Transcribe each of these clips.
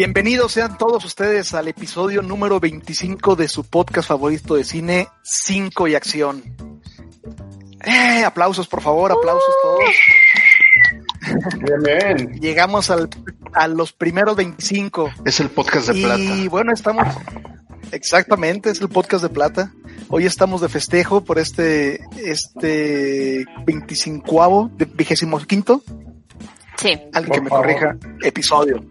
Bienvenidos sean todos ustedes al episodio número 25 de su podcast favorito de cine, 5 y acción. Eh, aplausos, por favor, aplausos todos. Bien, bien. Llegamos al, a los primeros 25. Es el podcast de y plata. Y bueno, estamos. Exactamente, es el podcast de plata. Hoy estamos de festejo por este, este 25 de vigésimo quinto. Sí. Alguien que me corrija, episodio.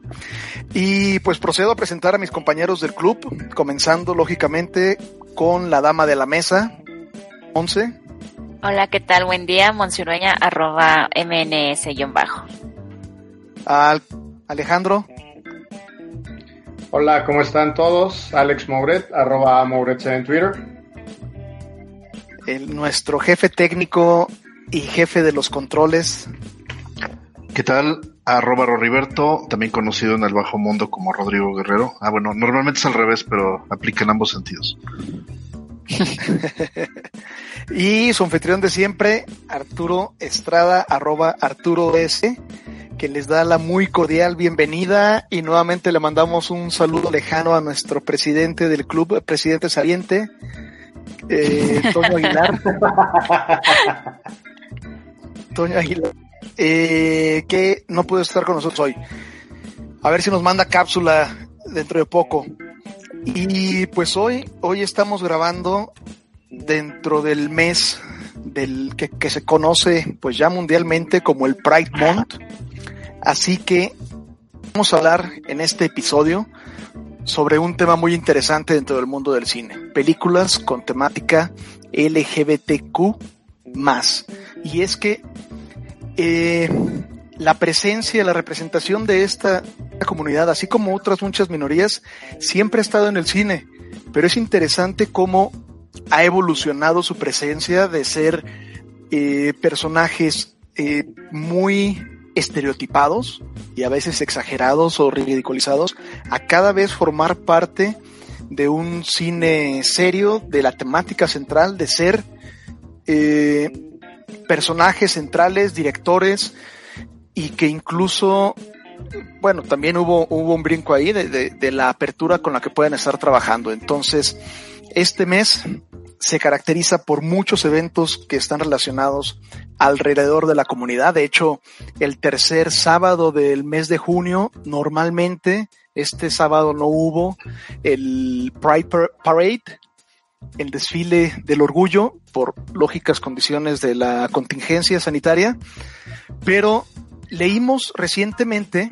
Y pues procedo a presentar a mis compañeros del club, comenzando lógicamente con la dama de la mesa, Once. Hola, ¿qué tal? Buen día, Monsirueña, arroba mns-bajo. Al Alejandro. Hola, ¿cómo están todos? Alex Mouret, arroba Mouret en Twitter. El, nuestro jefe técnico y jefe de los controles. ¿Qué tal? Arroba Roriberto, también conocido en el bajo mundo como Rodrigo Guerrero. Ah, bueno, normalmente es al revés, pero aplica en ambos sentidos. y su anfitrión de siempre, Arturo Estrada, arroba Arturo S, que les da la muy cordial bienvenida y nuevamente le mandamos un saludo lejano a nuestro presidente del club, presidente saliente, eh, Toño Aguilar. Toño Aguilar, eh, que no puede estar con nosotros hoy. A ver si nos manda cápsula dentro de poco. Y pues hoy, hoy estamos grabando dentro del mes del que, que, se conoce pues ya mundialmente como el Pride Month. Así que vamos a hablar en este episodio sobre un tema muy interesante dentro del mundo del cine. Películas con temática LGBTQ más. Y es que eh, la presencia, la representación de esta comunidad, así como otras muchas minorías, siempre ha estado en el cine. Pero es interesante cómo ha evolucionado su presencia de ser eh, personajes eh, muy estereotipados y a veces exagerados o ridiculizados a cada vez formar parte de un cine serio, de la temática central, de ser eh, personajes centrales, directores y que incluso bueno, también hubo, hubo un brinco ahí de, de, de, la apertura con la que pueden estar trabajando. Entonces, este mes se caracteriza por muchos eventos que están relacionados alrededor de la comunidad. De hecho, el tercer sábado del mes de junio, normalmente, este sábado no hubo el Pride Parade, el desfile del orgullo, por lógicas condiciones de la contingencia sanitaria, pero leímos recientemente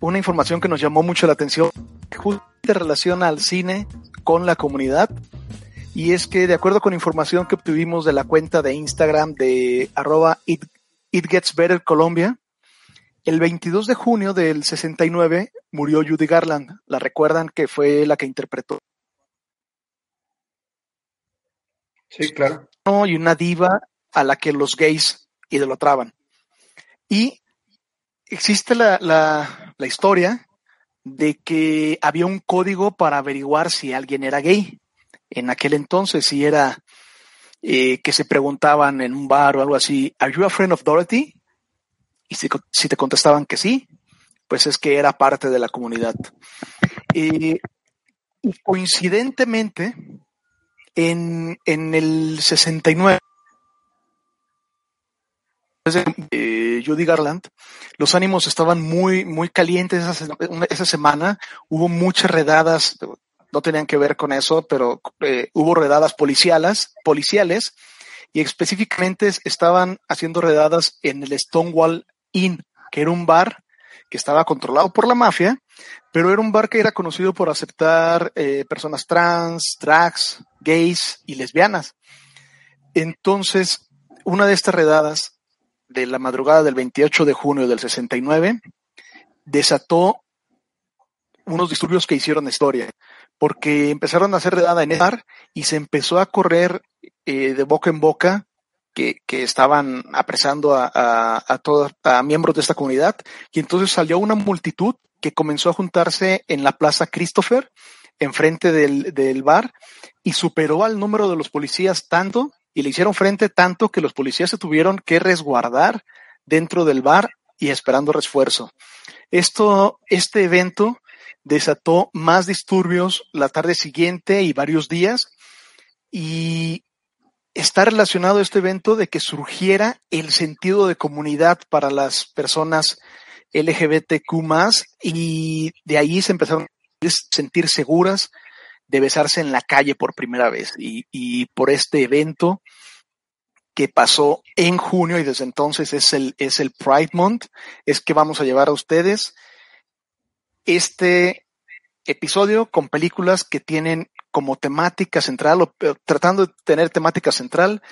una información que nos llamó mucho la atención, justo en relación al cine con la comunidad, y es que de acuerdo con información que obtuvimos de la cuenta de Instagram de arroba it, it Gets Better Colombia, el 22 de junio del 69 murió Judy Garland. La recuerdan que fue la que interpretó. Sí, claro. Y una diva a la que los gays idolatraban. Y existe la, la, historia de que había un código para averiguar si alguien era gay en aquel entonces, si era eh, que se preguntaban en un bar o algo así, ¿Are you a friend of Dorothy? Y si, si te contestaban que sí, pues es que era parte de la comunidad. Eh, y coincidentemente, en, en el 69, eh, Judy Garland, los ánimos estaban muy, muy calientes esa, esa semana, hubo muchas redadas, no tenían que ver con eso, pero eh, hubo redadas policiales, policiales y específicamente estaban haciendo redadas en el Stonewall Inn, que era un bar que estaba controlado por la mafia, pero era un bar que era conocido por aceptar eh, personas trans, drags, gays y lesbianas. Entonces, una de estas redadas de la madrugada del 28 de junio del 69 desató unos disturbios que hicieron historia porque empezaron a hacer redada en el bar y se empezó a correr eh, de boca en boca que, que estaban apresando a, a, a todos, a miembros de esta comunidad. Y entonces salió una multitud que comenzó a juntarse en la Plaza Christopher, enfrente del, del bar, y superó al número de los policías tanto, y le hicieron frente tanto que los policías se tuvieron que resguardar dentro del bar y esperando refuerzo. Esto, este evento desató más disturbios la tarde siguiente y varios días. Y está relacionado este evento de que surgiera el sentido de comunidad para las personas LGBTQ y de ahí se empezaron a sentir seguras de besarse en la calle por primera vez. Y, por este evento que pasó en junio y desde entonces es el, es el Pride Month, es que vamos a llevar a ustedes este episodio con películas que tienen como temática central o tratando de tener temática central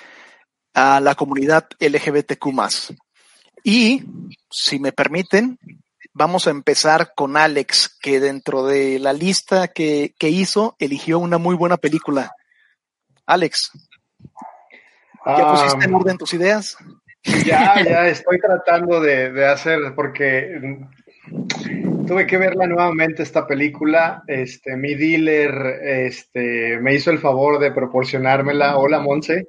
a la comunidad LGBTQ Y, si me permiten, vamos a empezar con Alex, que dentro de la lista que, que hizo, eligió una muy buena película. Alex, ¿ya pusiste en orden tus ideas? Ya, ya estoy tratando de, de hacer, porque tuve que verla nuevamente esta película. Este, mi dealer este, me hizo el favor de proporcionármela. Hola, Monse.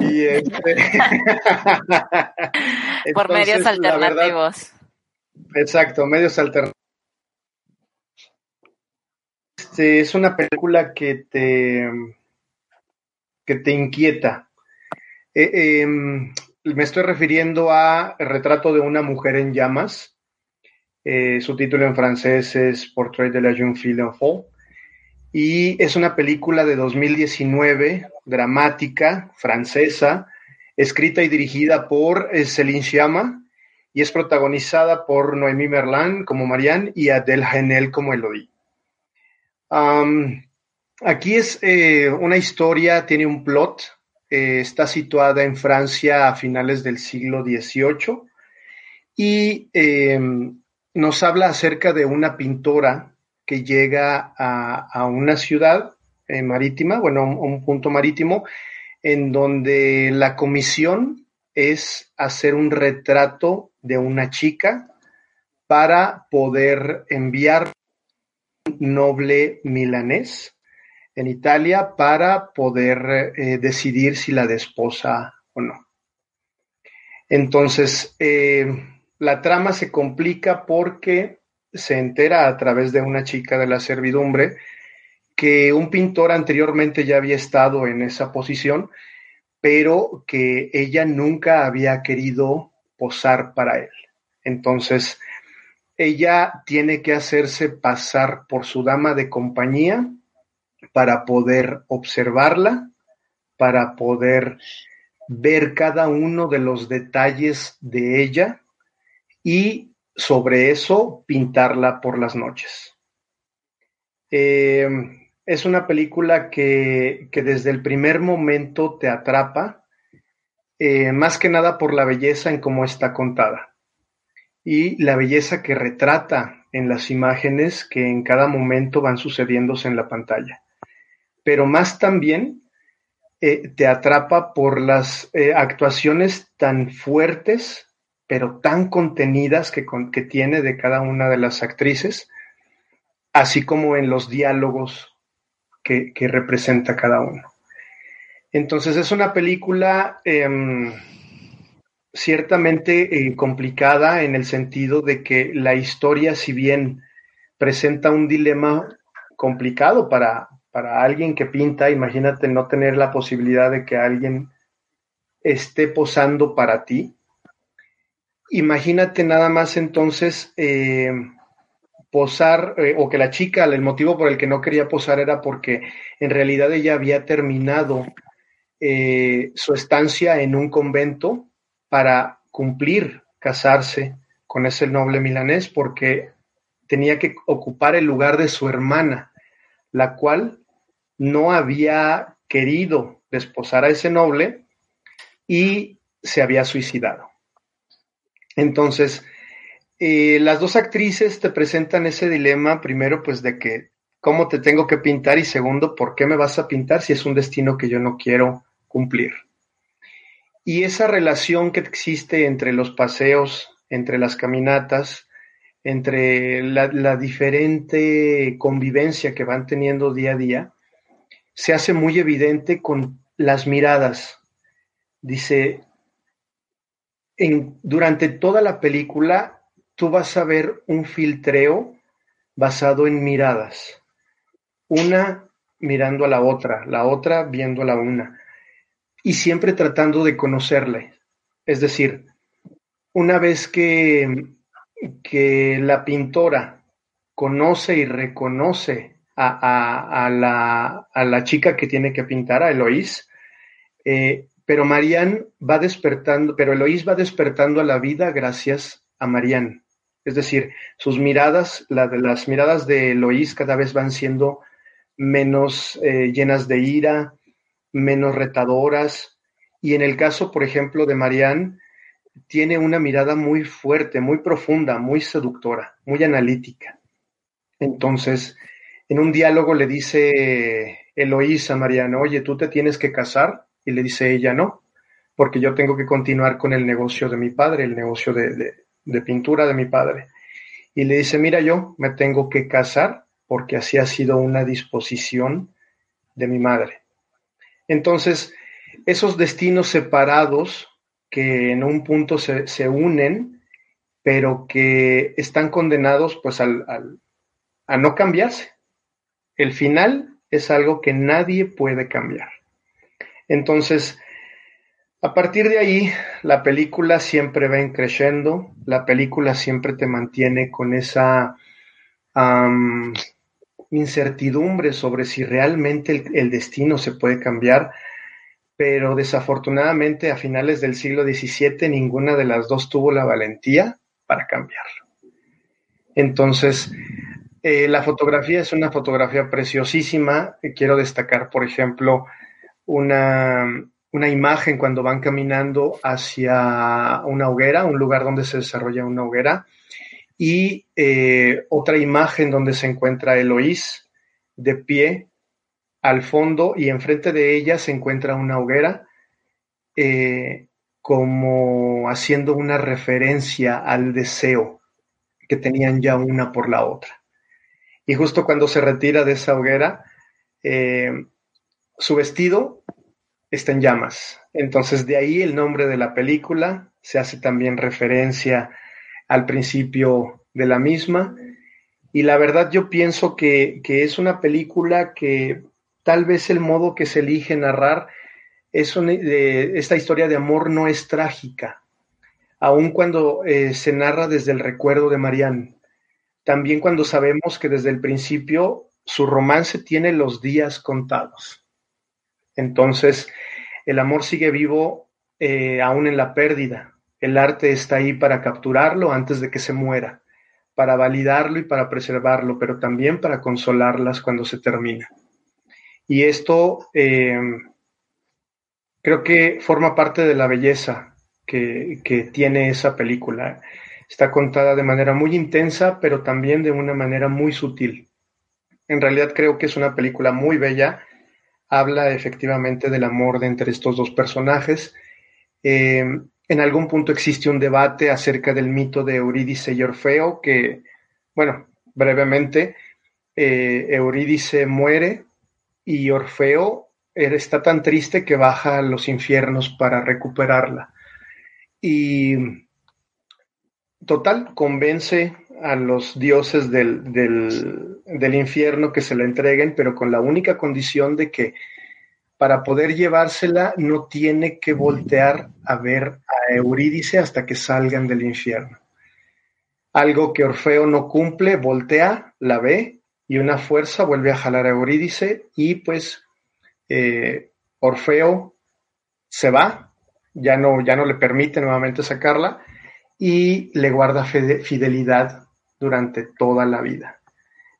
Y este... Por medios alternativos. exacto, medios alternativos. Este, es una película que te, que te inquieta. Eh, em, me estoy refiriendo a El retrato de una mujer en llamas eh, su título en francés es Portrait de la jeune fille en Y es una película de 2019, dramática, francesa, escrita y dirigida por eh, Céline Sciamma y es protagonizada por Noémie Merlan como Marianne y Adèle Haenel como Elodie. aquí es eh, una historia, tiene un plot, está situada en Francia a finales del siglo XVIII y em, nos habla acerca de una pintora llega a, una ciudad eh, marítima, bueno, un, un punto marítimo, en donde la comisión es hacer un retrato de una chica para poder enviar un noble milanés en Italia para poder eh, decidir si la desposa o no. Entonces, eh, la trama se complica porque se entera a través de una chica de la servidumbre que un pintor anteriormente ya había estado en esa posición, pero que ella nunca había querido posar para él. Entonces, ella tiene que hacerse pasar por su dama de compañía para poder observarla, para poder ver cada uno de los detalles de ella y sobre eso pintarla por las noches. Eh, es una película que, desde el primer momento te atrapa, eh, más que nada por la belleza en cómo está contada y la belleza que retrata en las imágenes que en cada momento van sucediéndose en la pantalla. Pero más también eh, te atrapa por las actuaciones tan fuertes pero tan contenidas que, tiene de cada una de las actrices, así como en los diálogos que, representa cada uno. Entonces es una película em, ciertamente eh, complicada en el sentido de que la historia, si bien presenta un dilema complicado para, para alguien que pinta, imagínate no tener la posibilidad de que alguien esté posando para ti, Imagínate nada más entonces eh, posar, eh, o que la chica, el motivo por el que no quería posar era porque en realidad ella había terminado eh, su estancia en un convento para cumplir, casarse con ese noble milanés, porque tenía que ocupar el lugar de su hermana, la cual no había querido desposar a ese noble y se había suicidado. Entonces, eh, las dos actrices te presentan ese dilema, primero, pues de que cómo te tengo que pintar y segundo, por qué me vas a pintar si es un destino que yo no quiero cumplir. Y esa relación que existe entre los paseos, entre las caminatas, entre la, la diferente convivencia que van teniendo día a día, se hace muy evidente con las miradas. Dice, durante toda la película tú vas a ver un filtreo basado en miradas. Una mirando a la otra, la otra viendo a la una. Y siempre tratando de conocerle. Es decir, una vez que, que la pintora conoce y reconoce a, la, a, la, chica que tiene que pintar, a Eloís, eh, pero Marianne va despertando, pero Eloís va despertando a la vida gracias a Marianne. Es decir, sus miradas, las miradas de Eloís cada vez van siendo menos eh, llenas de ira, menos retadoras. Y en el caso, por ejemplo, de Marianne, tiene una mirada muy fuerte, muy profunda, muy seductora, muy analítica. Entonces, en un diálogo le dice Eloísa a Mariana, oye, tú te tienes que casar. Y le dice ella, no, porque yo tengo que continuar con el negocio de mi padre, el negocio de, de pintura de mi padre. Y le dice, mira, yo me tengo que casar porque así ha sido una disposición de mi madre. Entonces, esos destinos separados que en un punto se, se unen, pero que están condenados pues al, a no cambiarse. El final es algo que nadie puede cambiar. Entonces, a partir de ahí, la película siempre va creciendo, la película siempre te mantiene con esa incertidumbre sobre si realmente el, destino se puede cambiar, pero desafortunadamente a finales del siglo XVII ninguna de las dos tuvo la valentía para cambiarlo. Entonces, eh, la fotografía es una fotografía preciosísima. Quiero destacar, por ejemplo, una, una imagen cuando van caminando hacia una hoguera, un lugar donde se desarrolla una hoguera, y eh, otra imagen donde se encuentra Eloís de pie al fondo y enfrente de ella se encuentra una hoguera, eh, como haciendo una referencia al deseo que tenían ya una por la otra. Y justo cuando se retira de esa hoguera, eh, su vestido está en llamas. Entonces de ahí el nombre de la película, se hace también referencia al principio de la misma. Y la verdad yo pienso que, es una película que tal vez el modo que se elige narrar es esta historia de amor no es trágica, aun cuando eh, se narra desde el recuerdo de Marianne. También cuando sabemos que desde el principio su romance tiene los días contados. Entonces, el amor sigue vivo eh, aún en la pérdida. El arte está ahí para capturarlo antes de que se muera, para validarlo y para preservarlo, pero también para consolarlas cuando se termina. Y esto eh, creo que forma parte de la belleza que tiene esa película. Está contada de manera muy intensa, pero también de una manera muy sutil. En realidad creo que es una película muy bella habla efectivamente del amor de entre estos dos personajes. Eh, en algún punto existe un debate acerca del mito de Eurídice y Orfeo, que, bueno, brevemente, eh, Eurídice muere y Orfeo está tan triste que baja a los infiernos para recuperarla. Y total, convence a los dioses del, del, infierno que se la entreguen, pero con la única condición de que para poder llevársela no tiene que voltear a ver a Eurídice hasta que salgan del infierno. Algo que Orfeo no cumple, voltea, la ve y una fuerza vuelve a jalar a Eurídice y pues eh, Orfeo se va, ya no, ya no le permite nuevamente sacarla y le guarda fidelidad durante toda la vida.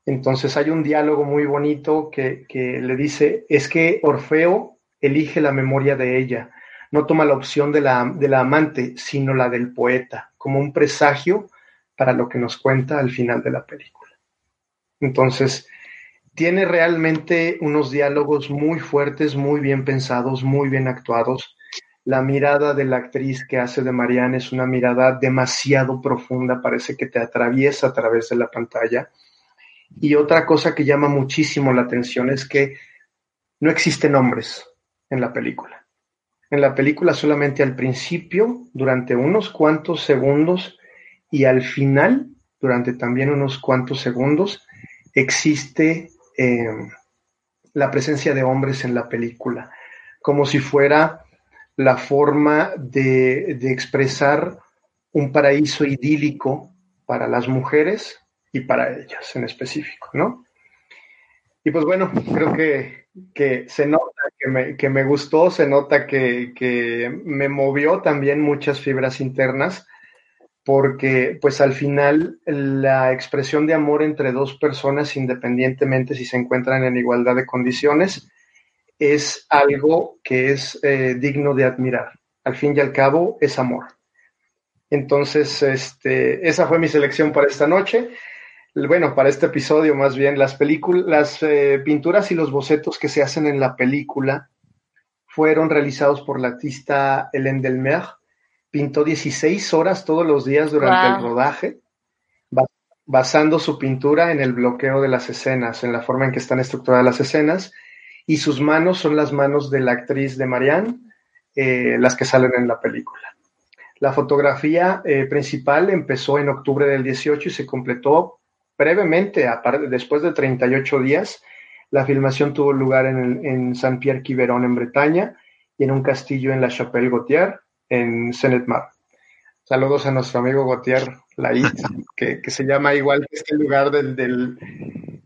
Entonces hay un diálogo muy bonito que, le dice, es que Orfeo elige la memoria de ella, no toma la opción de la, de la amante, sino la del poeta, como un presagio para lo que nos cuenta al final de la película. Entonces, tiene realmente unos diálogos muy fuertes, muy bien pensados, muy bien actuados la mirada de la actriz que hace de Marianne es una mirada demasiado profunda, parece que te atraviesa a través de la pantalla. Y otra cosa que llama muchísimo la atención es que no existen nombres en la película. En la película solamente al principio, durante unos cuantos segundos, y al final durante también unos cuantos segundos, existe eh, la presencia de hombres en la película, como si fuera la forma de, de expresar un paraíso idílico para las mujeres y para ellas en específico, ¿no? Y pues bueno, creo que, que se nota que me, que me, gustó, se nota que, que, me movió también muchas fibras internas, porque pues al final la expresión de amor entre dos personas, independientemente si se encuentran en igualdad de condiciones, es algo que es eh, digno de admirar. Al fin y al cabo, es amor. Entonces, este, esa fue mi selección para esta noche bueno, para este episodio más bien, las películas, las eh, pinturas y los bocetos que se hacen en la película fueron realizados por la artista Hélène Delmer. Pintó 16 horas todos los días durante wow. el rodaje, basando su pintura en el bloqueo de las escenas, en la forma en que están estructuradas las escenas, y sus manos son las manos de la actriz de Marianne, eh, las que salen en la película. La fotografía eh, principal empezó en octubre del 18 y se completó brevemente, aparte, después de 38 días, la filmación tuvo lugar en, en Saint-Pierre-Quiberon, en Bretaña, y en un castillo en la Chapelle Gautier, en Senet-Mar. Saludos a nuestro amigo Gautier Lait, que, que, se llama igual que este lugar del, del,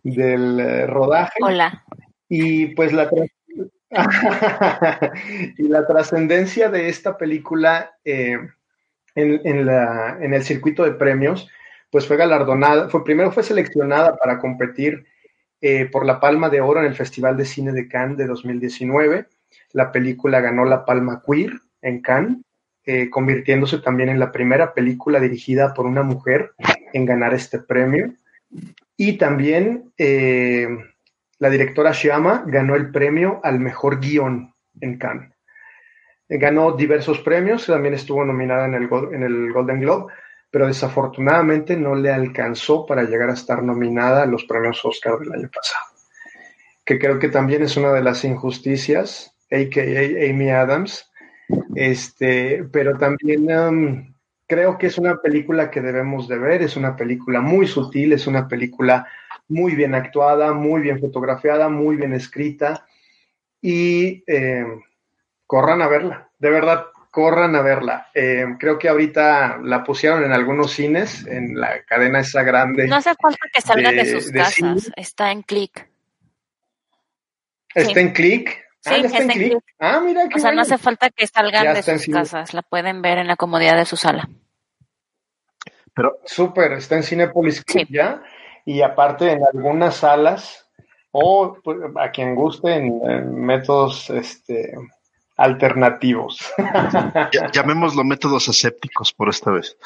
del eh, rodaje. Hola. Y pues la y la trascendencia de esta película eh, en, en, la, en el circuito de premios pues fue galardonada, fue, primero fue seleccionada para competir eh, por la Palma de Oro en el Festival de Cine de Cannes de 2019. La película ganó la Palma Queer en Cannes, eh, convirtiéndose también en la primera película dirigida por una mujer en ganar este premio. Y también la directora Shyama ganó el premio al mejor guion en Cannes. Ganó diversos premios, también estuvo nominada en el, en el Golden Globe, pero desafortunadamente no le alcanzó para llegar a estar nominada a los premios Oscar del año pasado, que creo que también es una de las injusticias, a.k.a. Amy Adams, este, pero también um, creo que es una película que debemos de ver, es una película muy sutil, es una película muy bien actuada, muy bien fotografiada, muy bien escrita y eh, corran a verla, de verdad, corran a verla. Eh, creo que ahorita la pusieron en algunos cines, en la cadena esa grande. No hace falta que salgan de, de sus de casas, cine. está en click. ¿Está sí. en click? Sí, ah, está, en click. click. Ah, mira, qué O sea, bueno. no hace falta que salgan Ya de está sus cine. casas, la pueden ver en la comodidad de su sala. Pero Súper, está en Cinepolis Click Sí. ya. Y aparte en algunas salas, o pues, a quien guste, en, en métodos este, alternativos. llamémoslo métodos asépticos por esta vez.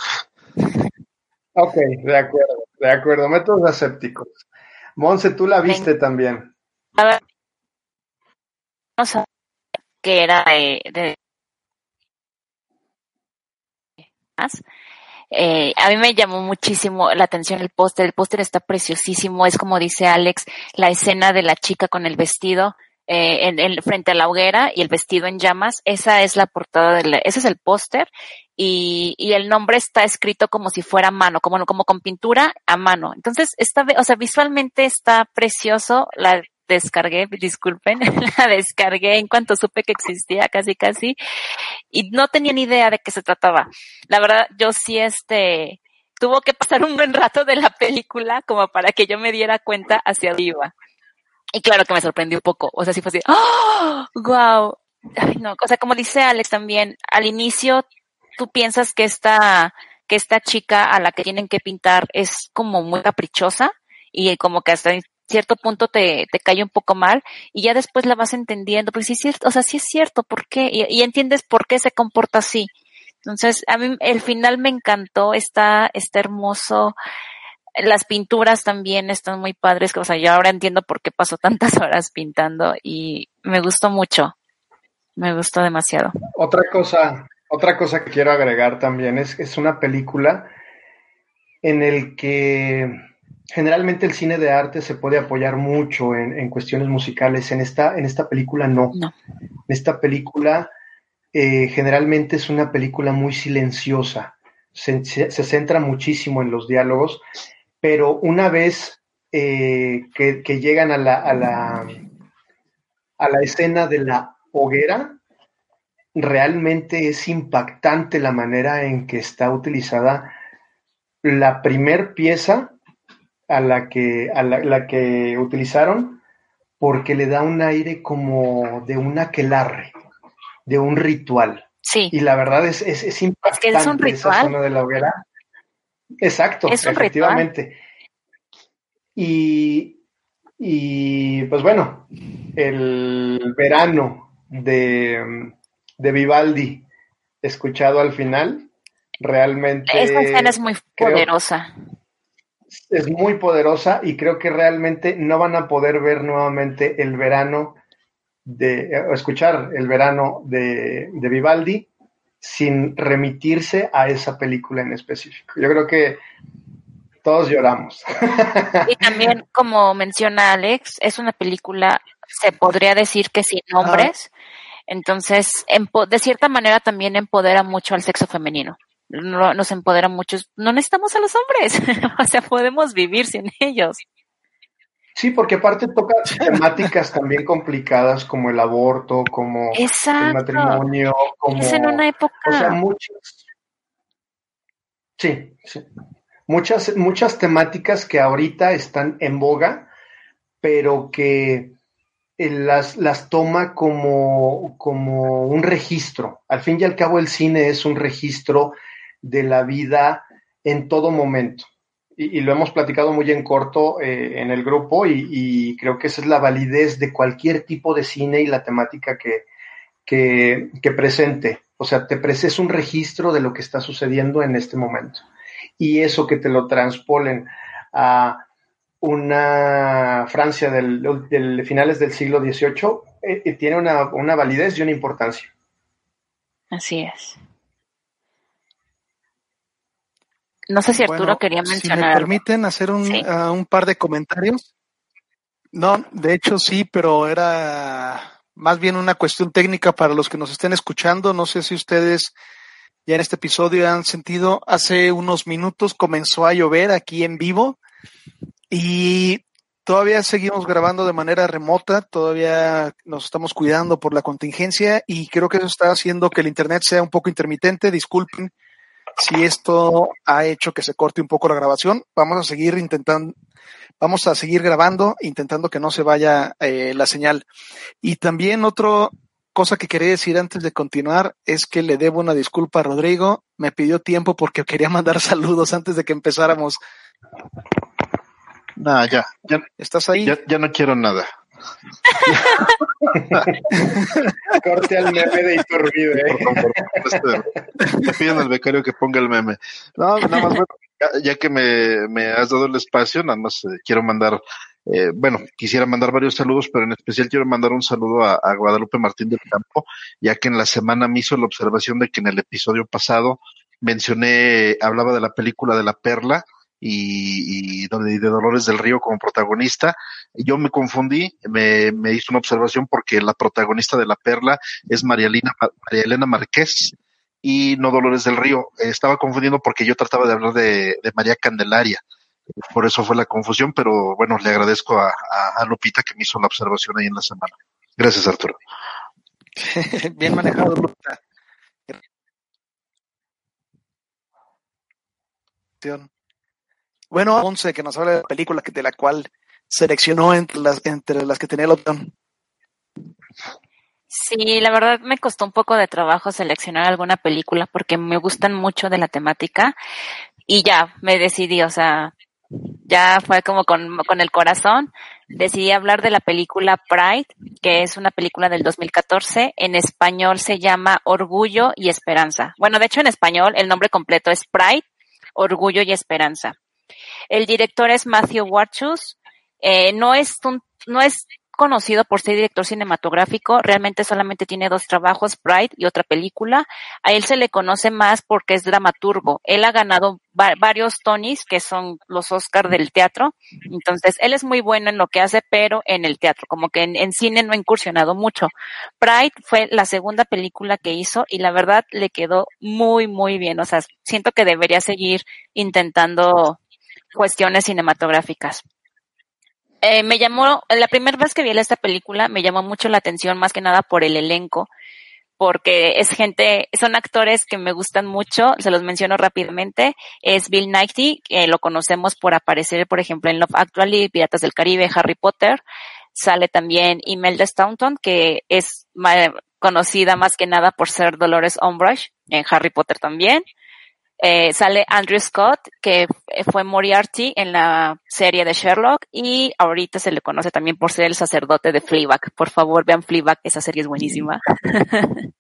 ok, de acuerdo, de acuerdo, métodos asépticos. Monse, tú la viste también. A ver, no sabía que era de, de- más. Eh, a mí me llamó muchísimo la atención el póster. El póster está preciosísimo. Es como dice Alex, la escena de la chica con el vestido eh, en, en- frente a la hoguera y el vestido en llamas. Esa es la portada del, ese es el póster y, el nombre está escrito como si fuera mano, como, como con pintura a mano. Entonces, está, o sea, visualmente está precioso. La descargué, disculpen, la descargué en cuanto supe que existía, casi casi, y no tenía ni idea de qué se trataba. La verdad, yo sí, este, tuvo que pasar un buen rato de la película como para que yo me diera cuenta hacia dónde iba. Y claro que me sorprendió un poco. O sea, sí fue así, ¡oh! ¡Wow! Ay, no, o sea, como dice Alex también, al inicio tú piensas que esta, que esta chica a la que tienen que pintar es como muy caprichosa y como que hasta cierto punto te, te cae un poco mal y ya después la vas entendiendo, porque sí es cierto, o sea, sí es cierto, ¿por qué? Y, y entiendes por qué se comporta así. Entonces, a mí el final me encantó, está, está hermoso. Las pinturas también están muy padres, o sea, yo ahora entiendo por qué pasó tantas horas pintando y me gustó mucho. Me gustó demasiado. Otra cosa, otra cosa que quiero agregar también es que es una película en el que generalmente el cine de arte se puede apoyar mucho en, en cuestiones musicales. En esta, en esta película no. No. En esta película eh, generalmente es una película muy silenciosa. se, se centra muchísimo en los diálogos, pero una vez eh, que, que, llegan a la, a, la, a la escena de la hoguera, realmente es impactante la manera en que está utilizada la primer pieza a la que, a la, que utilizaron, porque le da un aire como de un aquelarre, de un ritual. Sí. Y la verdad es, es, es impactante es que es un ritual. esa zona de la hoguera. Exacto, Es un efectivamente. Y, y pues bueno, el verano de, de Vivaldi, escuchado al final, realmente... Esta escena es muy creo- poderosa. Es muy poderosa y creo que realmente no van a poder ver nuevamente el verano de, eh, o escuchar el verano de, de Vivaldi sin remitirse a esa película en específico. Yo creo que todos lloramos. Y también, como menciona Alex, es una película, se podría decir que sin nombres. Entonces, empo- de cierta manera también empodera mucho al sexo femenino. No- Nos empodera mucho. No necesitamos a los hombres. o sea, podemos vivir sin ellos. Sí, porque aparte toca temáticas también complicadas como el aborto, como el matrimonio, como... Es en una época. O sea, muchas. Sí, sí. Muchas, muchas temáticas que ahorita están en boga, pero que eh, las, las toma como, como un registro. Al fin y al cabo, el cine es un registro de la vida en todo momento. Y, lo hemos platicado muy en corto eh, en el grupo, y, creo que esa es la validez de cualquier tipo de cine y la temática que, que, presente. O sea, te pre- es un registro de lo que está sucediendo en este momento. Y eso que te lo transpolen a una Francia del, del finales del siglo XVIII eh, eh, tiene una, una validez y una importancia. Así es. No sé si Arturo Bueno, quería Si me mencionar. permiten hacer un, Sí. ah, un par de comentarios. No, de hecho sí, pero era más bien una cuestión técnica para los que nos estén escuchando. No sé si ustedes ya en este episodio han sentido, hace unos minutos comenzó a llover aquí en vivo y todavía seguimos grabando de manera remota, todavía nos estamos cuidando por la contingencia y creo que eso está haciendo que el internet sea un poco intermitente. Disculpen si esto ha hecho que se corte un poco la grabación. Vamos a seguir intentando, vamos a seguir grabando, intentando que no se vaya eh, la señal. Y también otra cosa que quería decir antes de continuar es que le debo una disculpa a Rodrigo. Me pidió tiempo porque quería mandar saludos antes de que empezáramos. Nah, ya, ya, ¿Estás ahí? ya, ya no quiero nada. Corte al meme de Iturbide. Por favor, este, le piden al becario que ponga el meme. No, nada más, bueno, ya, ya que me, me has dado el espacio, nada más eh, quiero mandar, eh, bueno, quisiera mandar varios saludos, pero en especial quiero mandar un saludo a, a Guadalupe Martín del Campo, ya que en la semana me hizo la observación de que en el episodio pasado mencioné, hablaba de la película de la Perla, y, y donde- de Dolores del Río como protagonista. Yo me confundí, me, me hizo una observación porque la protagonista de La Perla es María, Elena- María Elena Márquez y no Dolores del Río. Estaba confundiendo porque yo trataba de hablar de, de María Candelaria. Por eso fue la confusión, pero bueno, le agradezco a, a- a Lupita que me hizo la observación ahí en la semana. Gracias, Arturo. Bien manejado, Luta. Bueno, Once, que nos habla de la película que, de la cual seleccionó entre las, entre las que tenía la opción. Sí, la verdad me costó un poco de trabajo seleccionar alguna película porque me gustan mucho de la temática y ya me decidí, o sea, ya fue como con, con el corazón. Decidí hablar de la película Pride, que es una película del 2014. En español se llama Orgullo y Esperanza. Bueno, de hecho en español el nombre completo es Pride, Orgullo y Esperanza. El director es Matthew Warchus. Eh, no es un, no es conocido por ser director cinematográfico, realmente solamente tiene dos trabajos, Pride y otra película. A él se le conoce más porque es dramaturgo. Él ha ganado varios Tonys, que son los Oscars del teatro. Entonces, él es muy bueno en lo que hace, pero en el teatro, como que en, en cine no ha incursionado mucho. Pride fue la segunda película que hizo y la verdad le quedó muy, muy bien. O sea, siento que debería seguir intentando cuestiones cinematográficas. Eh, me llamó, la primera vez que vi esta película me llamó mucho la atención más que nada por el elenco, porque es gente, son actores que me gustan mucho, se los menciono rápidamente, es Bill Nighy, que lo conocemos por aparecer, por ejemplo, en Love Actually, Piratas del Caribe, Harry Potter, sale también Imelda Staunton, que es conocida más que nada por ser Dolores Umbridge, en Harry Potter también, eh, sale Andrew Scott, que fue Moriarty en la serie de Sherlock y ahorita se le conoce también por ser el sacerdote de Fleabag. Por favor, vean Fleabag, esa serie es buenísima.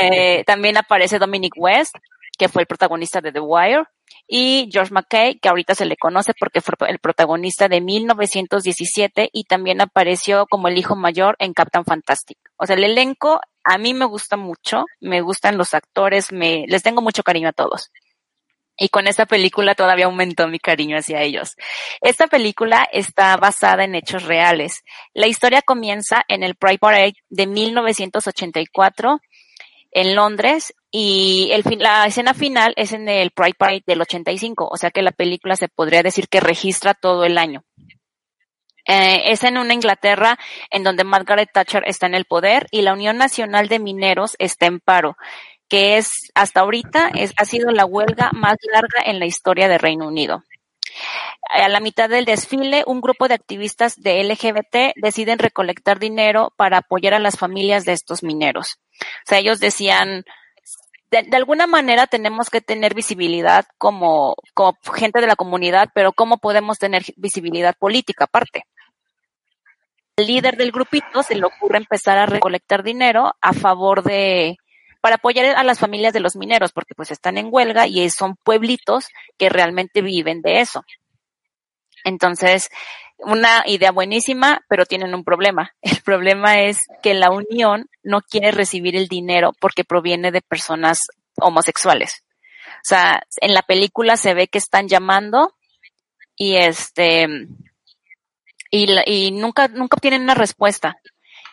eh, también aparece Dominic West, que fue el protagonista de The Wire, y George McKay, que ahorita se le conoce porque fue el protagonista de 1917 y también apareció como el hijo mayor en Captain Fantastic. O sea, el elenco a mí me gusta mucho, me gustan los actores, me, les tengo mucho cariño a todos. Y con esta película todavía aumentó mi cariño hacia ellos. Esta película está basada en hechos reales. La historia comienza en el Pride Parade de 1984 en Londres y el, la escena final es en el Pride Parade del 85, o sea que la película se podría decir que registra todo el año. Eh, es en una Inglaterra en donde Margaret Thatcher está en el poder y la Unión Nacional de Mineros está en paro, que es hasta ahorita es, ha sido la huelga más larga en la historia del Reino Unido. A la mitad del desfile, un grupo de activistas de LGBT deciden recolectar dinero para apoyar a las familias de estos mineros. O sea, ellos decían, de, de, alguna manera tenemos que tener visibilidad como, como gente de la comunidad, pero ¿cómo podemos tener visibilidad política aparte? El líder del grupito se le ocurre empezar a recolectar dinero a favor de, para apoyar a las familias de los mineros, porque pues están en huelga y son pueblitos que realmente viven de eso. Entonces, una idea buenísima, pero tienen un problema. El problema es que la unión no quiere recibir el dinero porque proviene de personas homosexuales. O sea, en la película se ve que están llamando y este y, y nunca nunca obtienen una respuesta.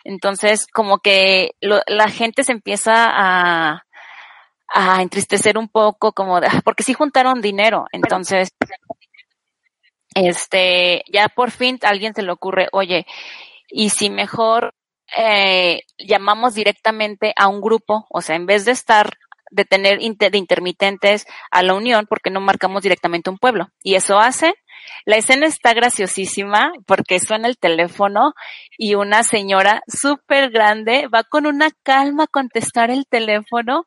Entonces, como que lo, la gente se empieza a a entristecer un poco, como de, porque sí juntaron dinero, entonces este, ya por fin alguien se le ocurre, oye, y si mejor eh, llamamos directamente a un grupo, o sea, en vez de estar de tener de intermitentes a la unión, porque no marcamos directamente un pueblo. Y eso hace. La escena está graciosísima porque suena el teléfono y una señora súper grande va con una calma a contestar el teléfono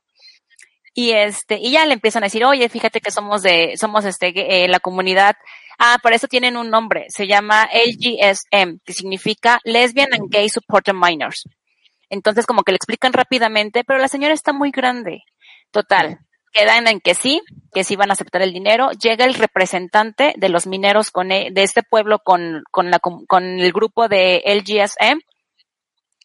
y este, y ya le empiezan a decir, oye, fíjate que somos de, somos este, eh, la comunidad Ah, para eso tienen un nombre. Se llama LGSM, que significa Lesbian and Gay Supporter Minors. Entonces, como que le explican rápidamente, pero la señora está muy grande. Total. Quedan en que sí, que sí van a aceptar el dinero. Llega el representante de los mineros con, e, de este pueblo con, con, la, con el grupo de LGSM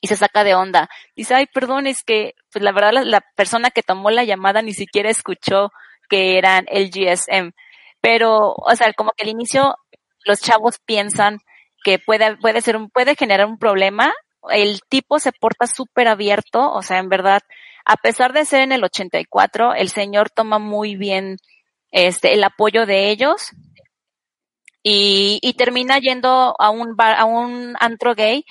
y se saca de onda. Dice, ay, perdón, es que, pues la verdad, la, la persona que tomó la llamada ni siquiera escuchó que eran LGSM pero, o sea, como que al inicio los chavos piensan que puede, puede ser un, puede generar un problema. El tipo se porta súper abierto, o sea, en verdad, a pesar de ser en el 84, el señor toma muy bien este, el apoyo de ellos y, y termina yendo a un bar, a un antro gay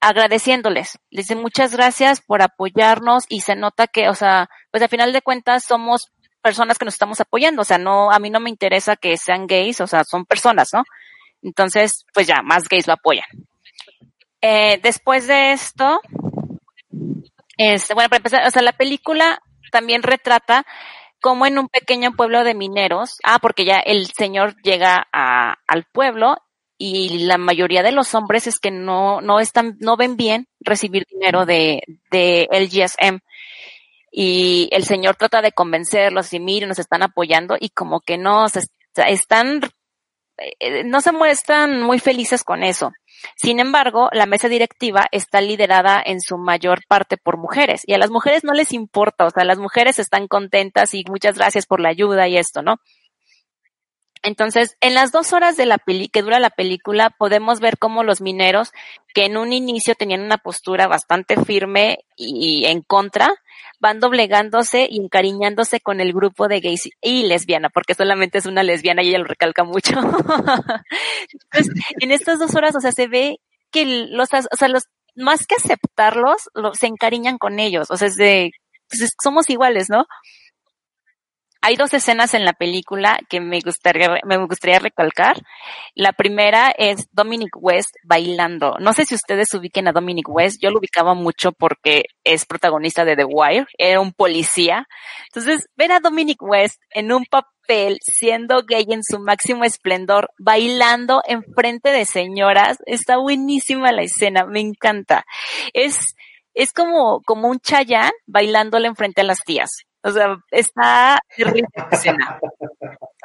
agradeciéndoles. Les dice muchas gracias por apoyarnos y se nota que, o sea, pues al final de cuentas somos personas que nos estamos apoyando, o sea, no, a mí no me interesa que sean gays, o sea, son personas, ¿no? Entonces, pues ya, más gays lo apoyan. Eh, después de esto, este, bueno, para empezar, o sea, la película también retrata cómo en un pequeño pueblo de mineros, ah, porque ya el señor llega a, al pueblo y la mayoría de los hombres es que no, no están, no ven bien recibir dinero de, de GSM y el Señor trata de convencerlos y miren, nos están apoyando y como que no, se están eh, no se muestran muy felices con eso. Sin embargo, la mesa directiva está liderada en su mayor parte por mujeres y a las mujeres no les importa, o sea, las mujeres están contentas y muchas gracias por la ayuda y esto, ¿no? Entonces, en las dos horas de la peli que dura la película, podemos ver cómo los mineros, que en un inicio tenían una postura bastante firme y, en contra, van doblegándose y encariñándose con el grupo de gays y lesbiana, porque solamente es una lesbiana y ella lo recalca mucho. Entonces, en estas dos horas, o sea, se ve que los, o sea, los, más que aceptarlos, se encariñan con ellos, o sea, es de, pues somos iguales, ¿no? Hay dos escenas en la película que me gustaría, me gustaría recalcar. La primera es Dominic West bailando. No sé si ustedes ubiquen a Dominic West. Yo lo ubicaba mucho porque es protagonista de The Wire. Era un policía. Entonces, ver a Dominic West en un papel siendo gay en su máximo esplendor, bailando en frente de señoras, está buenísima la escena. Me encanta. Es, es como, como un chayán bailándole enfrente a las tías. O sea, está terrible escena.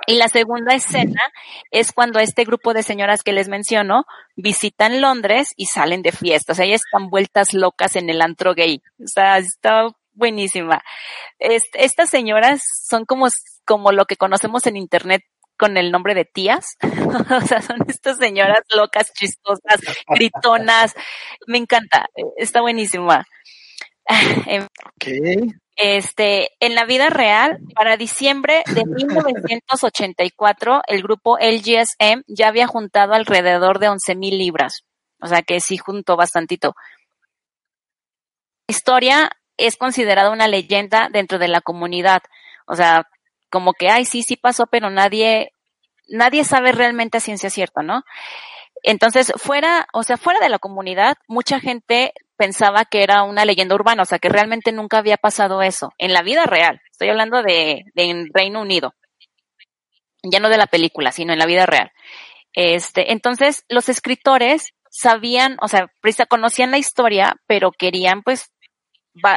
Y la segunda escena es cuando este grupo de señoras que les menciono visitan Londres y salen de fiesta. O sea, ellas están vueltas locas en el antro gay. O sea, está buenísima. estas señoras son como, como lo que conocemos en internet con el nombre de tías. o sea, son estas señoras locas, chistosas, gritonas. Me encanta. Está buenísima. Okay. Este, en la vida real, para diciembre de 1984, el grupo LGSM ya había juntado alrededor de 11 mil libras. O sea que sí juntó bastantito. Historia es considerada una leyenda dentro de la comunidad. O sea, como que, ay, sí, sí pasó, pero nadie, nadie sabe realmente a ciencia cierta, ¿no? Entonces, fuera, o sea, fuera de la comunidad, mucha gente pensaba que era una leyenda urbana, o sea, que realmente nunca había pasado eso en la vida real. Estoy hablando de, de Reino Unido. Ya no de la película, sino en la vida real. Este, entonces, los escritores sabían, o sea, conocían la historia, pero querían, pues,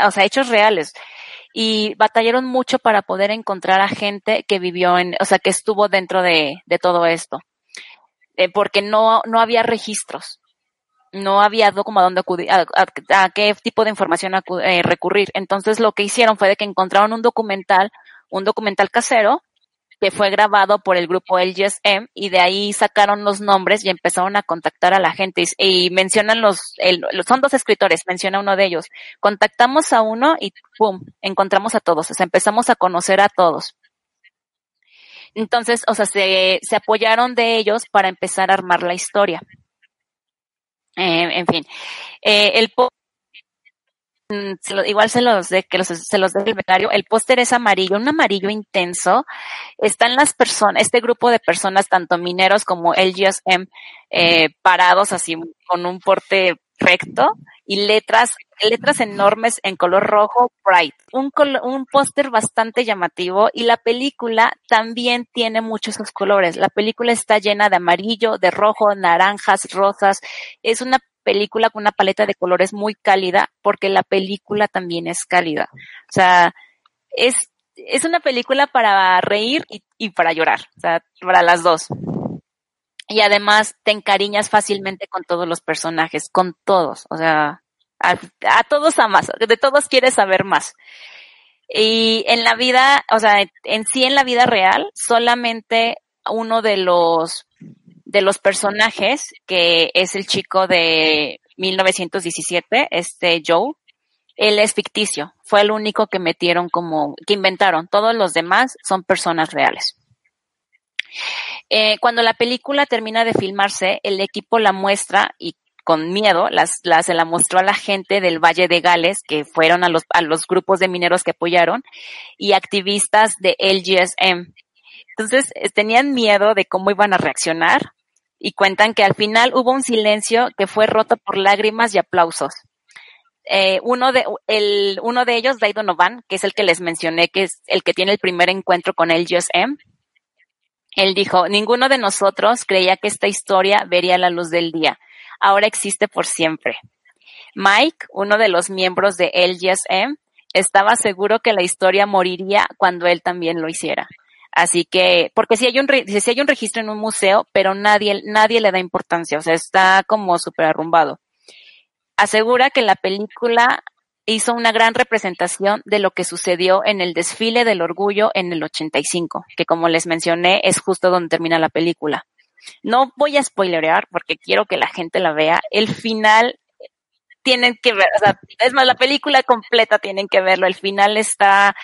o sea, hechos reales. Y batallaron mucho para poder encontrar a gente que vivió en, o sea, que estuvo dentro de, de todo esto. Eh, porque no, no había registros. No había como a dónde acudir, a, qué tipo de información eh, recurrir. Entonces lo que hicieron fue de que encontraron un documental, un documental casero, que fue grabado por el grupo LGSM y de ahí sacaron los nombres y empezaron a contactar a la gente y, mencionan los, el, son dos escritores, menciona uno de ellos. Contactamos a uno y pum, encontramos a todos, o sea, empezamos a conocer a todos. Entonces, o sea, se, se apoyaron de ellos para empezar a armar la historia. Eh, en fin, eh, el mm, igual se los de que los, se los el becario. El póster es amarillo, un amarillo intenso. Están las personas, este grupo de personas, tanto mineros como LGSM, eh, parados así con un porte recto y letras, letras enormes en color rojo, bright. Un, un póster bastante llamativo y la película también tiene muchos esos colores. La película está llena de amarillo, de rojo, naranjas, rosas. Es una película con una paleta de colores muy cálida porque la película también es cálida. O sea, es, es una película para reír y para llorar, o sea, para las dos y además te encariñas fácilmente con todos los personajes, con todos, o sea, a, todos amas, de todos quieres saber más. Y en la vida, o sea, en sí en la vida real, solamente uno de los, de los personajes, que es el chico de 1917, este Joe, él es ficticio, fue el único que metieron como, que inventaron, todos los demás son personas reales. Eh, cuando la película termina de filmarse, el equipo la muestra y con miedo las, se la mostró a la gente del Valle de Gales, que fueron a los, a los grupos de mineros que apoyaron, y activistas de LGSM. Entonces, tenían miedo de cómo iban a reaccionar y cuentan que al final hubo un silencio que fue roto por lágrimas y aplausos. Eh, uno de el uno de ellos, Dai Donovan, que es el que les mencioné, que es el que tiene el primer encuentro con LGSM, él dijo, ninguno de nosotros creía que esta historia vería la luz del día. Ahora existe por siempre. Mike, uno de los miembros de LGSM, estaba seguro que la historia moriría cuando él también lo hiciera. Así que, porque si hay un, registro en un museo, pero nadie, nadie le da importancia, o sea, está como súper arrumbado. Asegura que la película hizo una gran representación de lo que sucedió en el desfile del orgullo en el 85, que como les mencioné es justo donde termina la película. No voy a spoilerear porque quiero que la gente la vea. El final tienen que ver, o sea, es más, la película completa tienen que verlo. El final está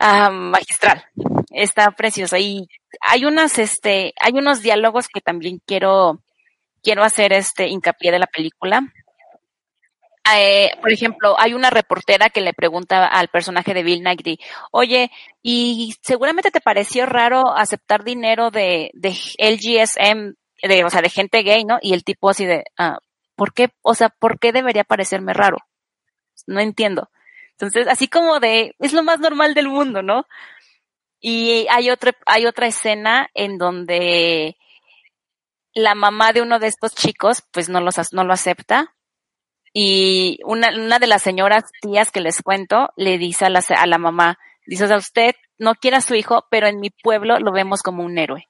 ah, magistral, está precioso. Y hay unas, este, hay unos diálogos que también quiero, quiero hacer este hincapié de la película eh, por ejemplo, hay una reportera que le pregunta al personaje de Bill Nighy, oye, y seguramente te pareció raro aceptar dinero de, de LGSM, de, o sea, de gente gay, ¿no? Y el tipo así de, ah, ¿por qué? O sea, ¿por qué debería parecerme raro? No entiendo. Entonces, así como de, es lo más normal del mundo, ¿no? Y hay otra, hay otra escena en donde la mamá de uno de estos chicos, pues no los, no lo acepta, y una, una de las señoras tías que les cuento le dice a la, a la mamá, dice, o sea, usted no quiere a su hijo, pero en mi pueblo lo vemos como un héroe.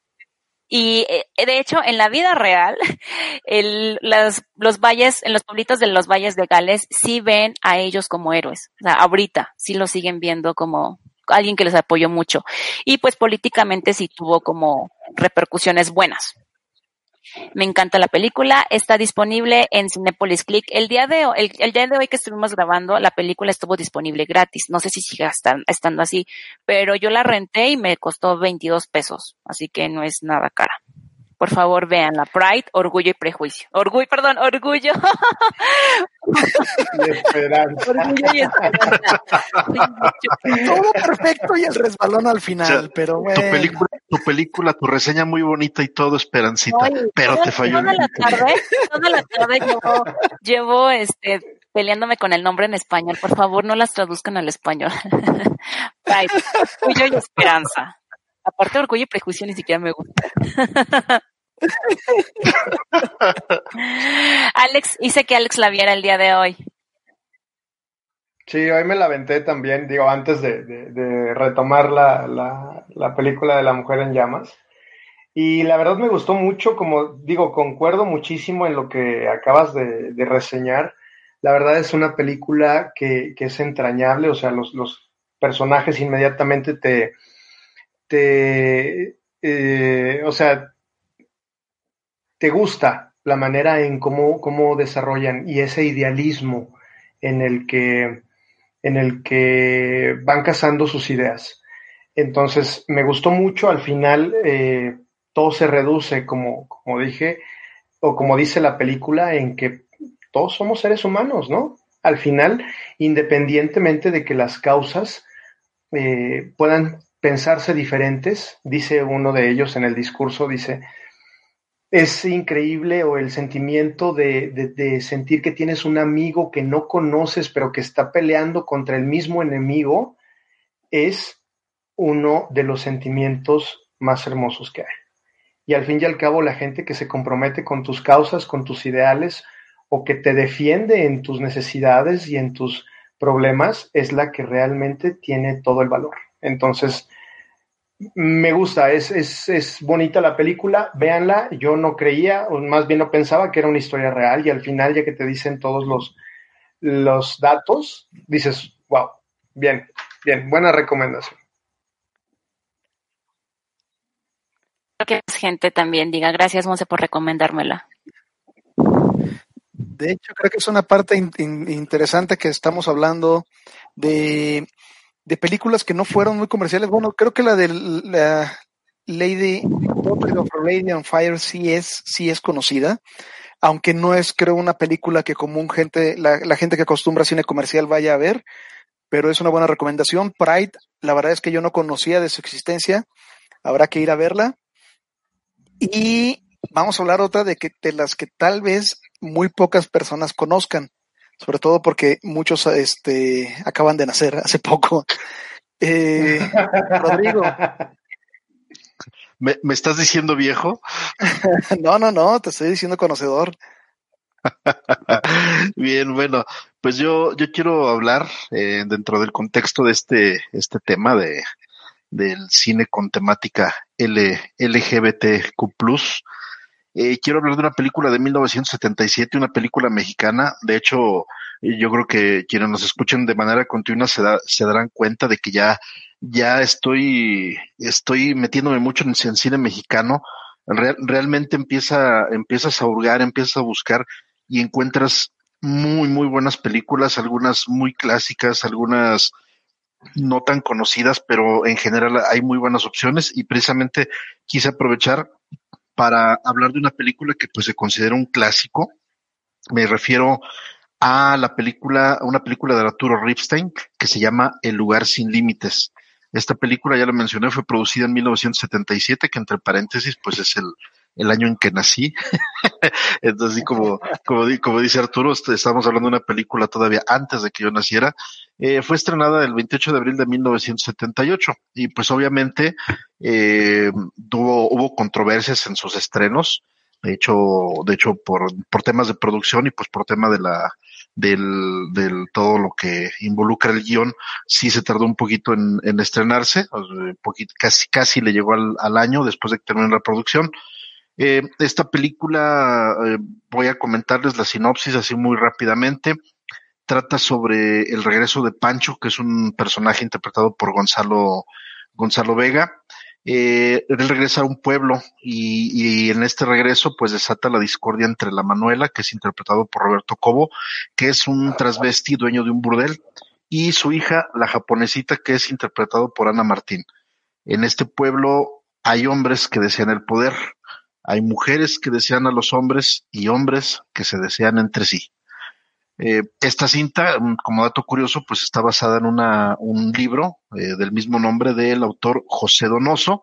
Y eh, de hecho, en la vida real, el, las, los valles, en los pueblitos de los valles de Gales, sí ven a ellos como héroes. O sea, ahorita sí lo siguen viendo como alguien que les apoyó mucho. Y pues políticamente sí tuvo como repercusiones buenas. Me encanta la película. Está disponible en Cinepolis Click. El día de hoy, el, día de hoy que estuvimos grabando, la película estuvo disponible gratis. No sé si sigue estando así, pero yo la renté y me costó 22 pesos. Así que no es nada cara. Por favor, vean la Pride, Orgullo y Prejuicio. Orgullo, perdón, Orgullo. Y esperanza. Orgullo y esperanza. Todo perfecto y el resbalón al final, pero bueno. Tu película, tu película, tu reseña muy bonita y todo, Esperancita, pero toda- te falló. Toda el- la tarde, toda la tarde llevo, llevo este, peleándome con el nombre en español. Por favor, no las traduzcan al español. Pride, Orgullo y Esperanza. Aparte, Orgullo y Prejuicio ni siquiera me gusta. Alex, hice que Alex la viera el día de hoy. Sí, hoy me la aventé también, digo, antes de, retomar la, la- la película de La Mujer en Llamas. Y la verdad me gustó mucho, como digo, concuerdo muchísimo en lo que acabas de, de reseñar. La verdad es una película que, que es entrañable, o sea, los, los personajes inmediatamente te, te eh, o sea, te gusta la manera en cómo, cómo desarrollan y ese idealismo en el que, en el que van cazando sus ideas. Entonces, me gustó mucho, al final eh, todo se reduce, como, como dije, o como dice la película, en que todos somos seres humanos, ¿no? Al final, independientemente de que las causas eh, puedan pensarse diferentes, dice uno de ellos en el discurso, dice, es increíble o el sentimiento de, de, de, sentir que tienes un amigo que no conoces, pero que está peleando contra el mismo enemigo, es uno de los sentimientos más hermosos que hay. Y al fin y al cabo, la gente que se compromete con tus causas, con tus ideales, o que te defiende en tus necesidades y en tus problemas, es la que realmente tiene todo el valor. Entonces, me gusta, es, es, es, bonita la película, véanla, yo no creía, o más bien no pensaba que era una historia real, y al final, ya que te dicen todos los, los datos, dices, wow, bien, bien, buena recomendación. que más gente también diga gracias, Monse, por recomendármela. De hecho, creo que es una parte in, in, interesante que estamos hablando de, de, películas que no fueron muy comerciales. Bueno, creo que la de la Lady of Lady Fire sí es, sí es conocida, aunque no es, creo, una película que común gente, la, la gente que acostumbra a cine comercial vaya a ver, pero es una buena recomendación. Pride, la verdad es que yo no conocía de su existencia, habrá que ir a verla. Y vamos a hablar otra de que de las que tal vez muy pocas personas conozcan, sobre todo porque muchos este acaban de nacer hace poco. Eh, Rodrigo. ¿Me, ¿Me, estás diciendo viejo? no, no, no, te estoy diciendo conocedor. Bien, bueno, pues yo, yo quiero hablar eh, dentro del contexto de este, este tema de, del cine con temática L, LGBTQ+. Eh, quiero hablar de una película de 1977, una película mexicana. De hecho, yo creo que quienes nos escuchen de manera continua se, da, se darán cuenta de que ya, ya estoy, estoy metiéndome mucho en, en cine mexicano. Real, realmente empieza, empiezas a hurgar, empiezas a buscar y encuentras muy, muy buenas películas, algunas muy clásicas, algunas no tan conocidas, pero en general hay muy buenas opciones y precisamente quise aprovechar para hablar de una película que pues se considera un clásico. Me refiero a la película, una película de Arturo Ripstein que se llama El lugar sin límites. Esta película, ya lo mencioné, fue producida en 1977, que entre paréntesis, pues es el, el año en que nací. Entonces, como, como, como dice Arturo, estamos hablando de una película todavía antes de que yo naciera. Eh, fue estrenada el 28 de abril de 1978 y pues obviamente eh, tuvo, hubo controversias en sus estrenos. De hecho, de hecho, por, por temas de producción y pues por tema de la, del, todo lo que involucra el guion, sí se tardó un poquito en, en estrenarse, casi, casi le llegó al, al año después de que terminó la producción. Eh, esta película, eh, voy a comentarles la sinopsis así muy rápidamente. Trata sobre el regreso de Pancho, que es un personaje interpretado por Gonzalo, Gonzalo Vega. Eh, él regresa a un pueblo y, y, en este regreso pues desata la discordia entre la Manuela, que es interpretado por Roberto Cobo, que es un transvesti dueño de un burdel, y su hija, la japonesita, que es interpretado por Ana Martín. En este pueblo hay hombres que desean el poder, hay mujeres que desean a los hombres y hombres que se desean entre sí. Eh, esta cinta, mm, como dato curioso, pues está basada en una, un libro eh, del mismo nombre del autor José Donoso.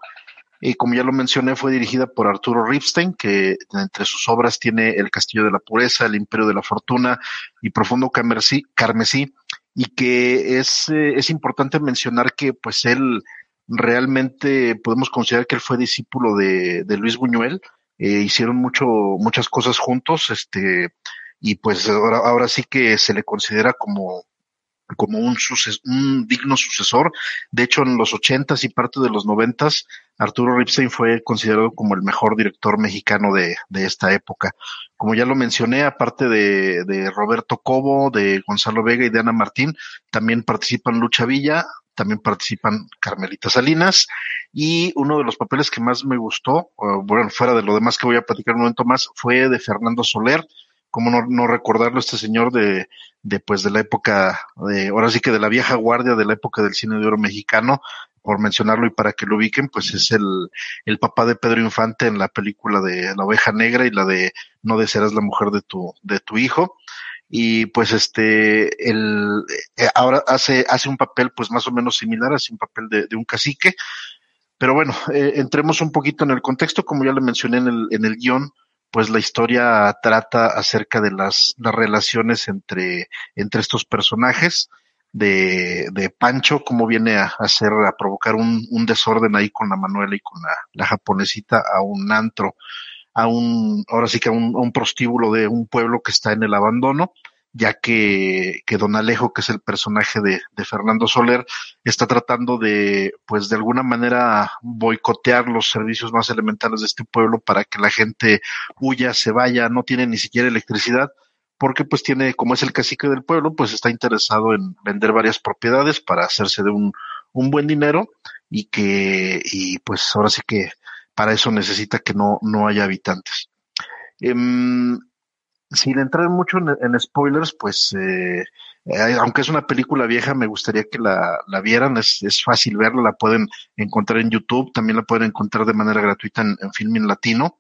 Y como ya lo mencioné, fue dirigida por Arturo Ripstein, que entre sus obras tiene El Castillo de la Pureza, El Imperio de la Fortuna y Profundo Carmesí, y que es, eh, es importante mencionar que pues él realmente podemos considerar que él fue discípulo de, Luis Buñuel, eh, hicieron mucho, muchas cosas juntos, este, y pues ahora, ahora sí que se le considera como, como un, suces, un digno sucesor. De hecho, en los ochentas y parte de los noventas, Arturo Ripstein fue considerado como el mejor director mexicano de, de esta época. Como ya lo mencioné, aparte de, de Roberto Cobo, de Gonzalo Vega y de Ana Martín, también participan Lucha Villa, también participan Carmelita Salinas. Y uno de los papeles que más me gustó, bueno, fuera de lo demás que voy a platicar un momento más, fue de Fernando Soler, como no, no recordarlo, este señor de, de pues de la época, de, ahora sí que de la vieja guardia de la época del cine de oro mexicano, por mencionarlo y para que lo ubiquen, pues es el, el papá de Pedro Infante en la película de La oveja negra y la de No desearás la mujer de tu, de tu hijo y pues este el eh, ahora hace hace un papel pues más o menos similar hace un papel de, de un cacique. Pero bueno eh, entremos un poquito en el contexto. Como ya le mencioné en el en el guion pues la historia trata acerca de las las relaciones entre entre estos personajes de, de Pancho, cómo viene a, hacer, a provocar un, un desorden ahí con la Manuela y con la, la japonesita a un antro a un, ahora sí que a un, prostíbulo de un pueblo que está en el abandono, ya que, que don Alejo, que es el personaje de, de Fernando Soler, está tratando de, pues de alguna manera boicotear los servicios más elementales de este pueblo para que la gente huya, se vaya, no tiene ni siquiera electricidad, porque pues tiene, como es el cacique del pueblo, pues está interesado en vender varias propiedades para hacerse de un, un buen dinero y que, y pues ahora sí que para eso necesita que no, no haya habitantes. Eh, sin entrar mucho en, spoilers, pues eh, eh, aunque es una película vieja, me gustaría que la, la vieran, es, es, fácil verla, la pueden encontrar en YouTube, también la pueden encontrar de manera gratuita en, en Filmin Latino.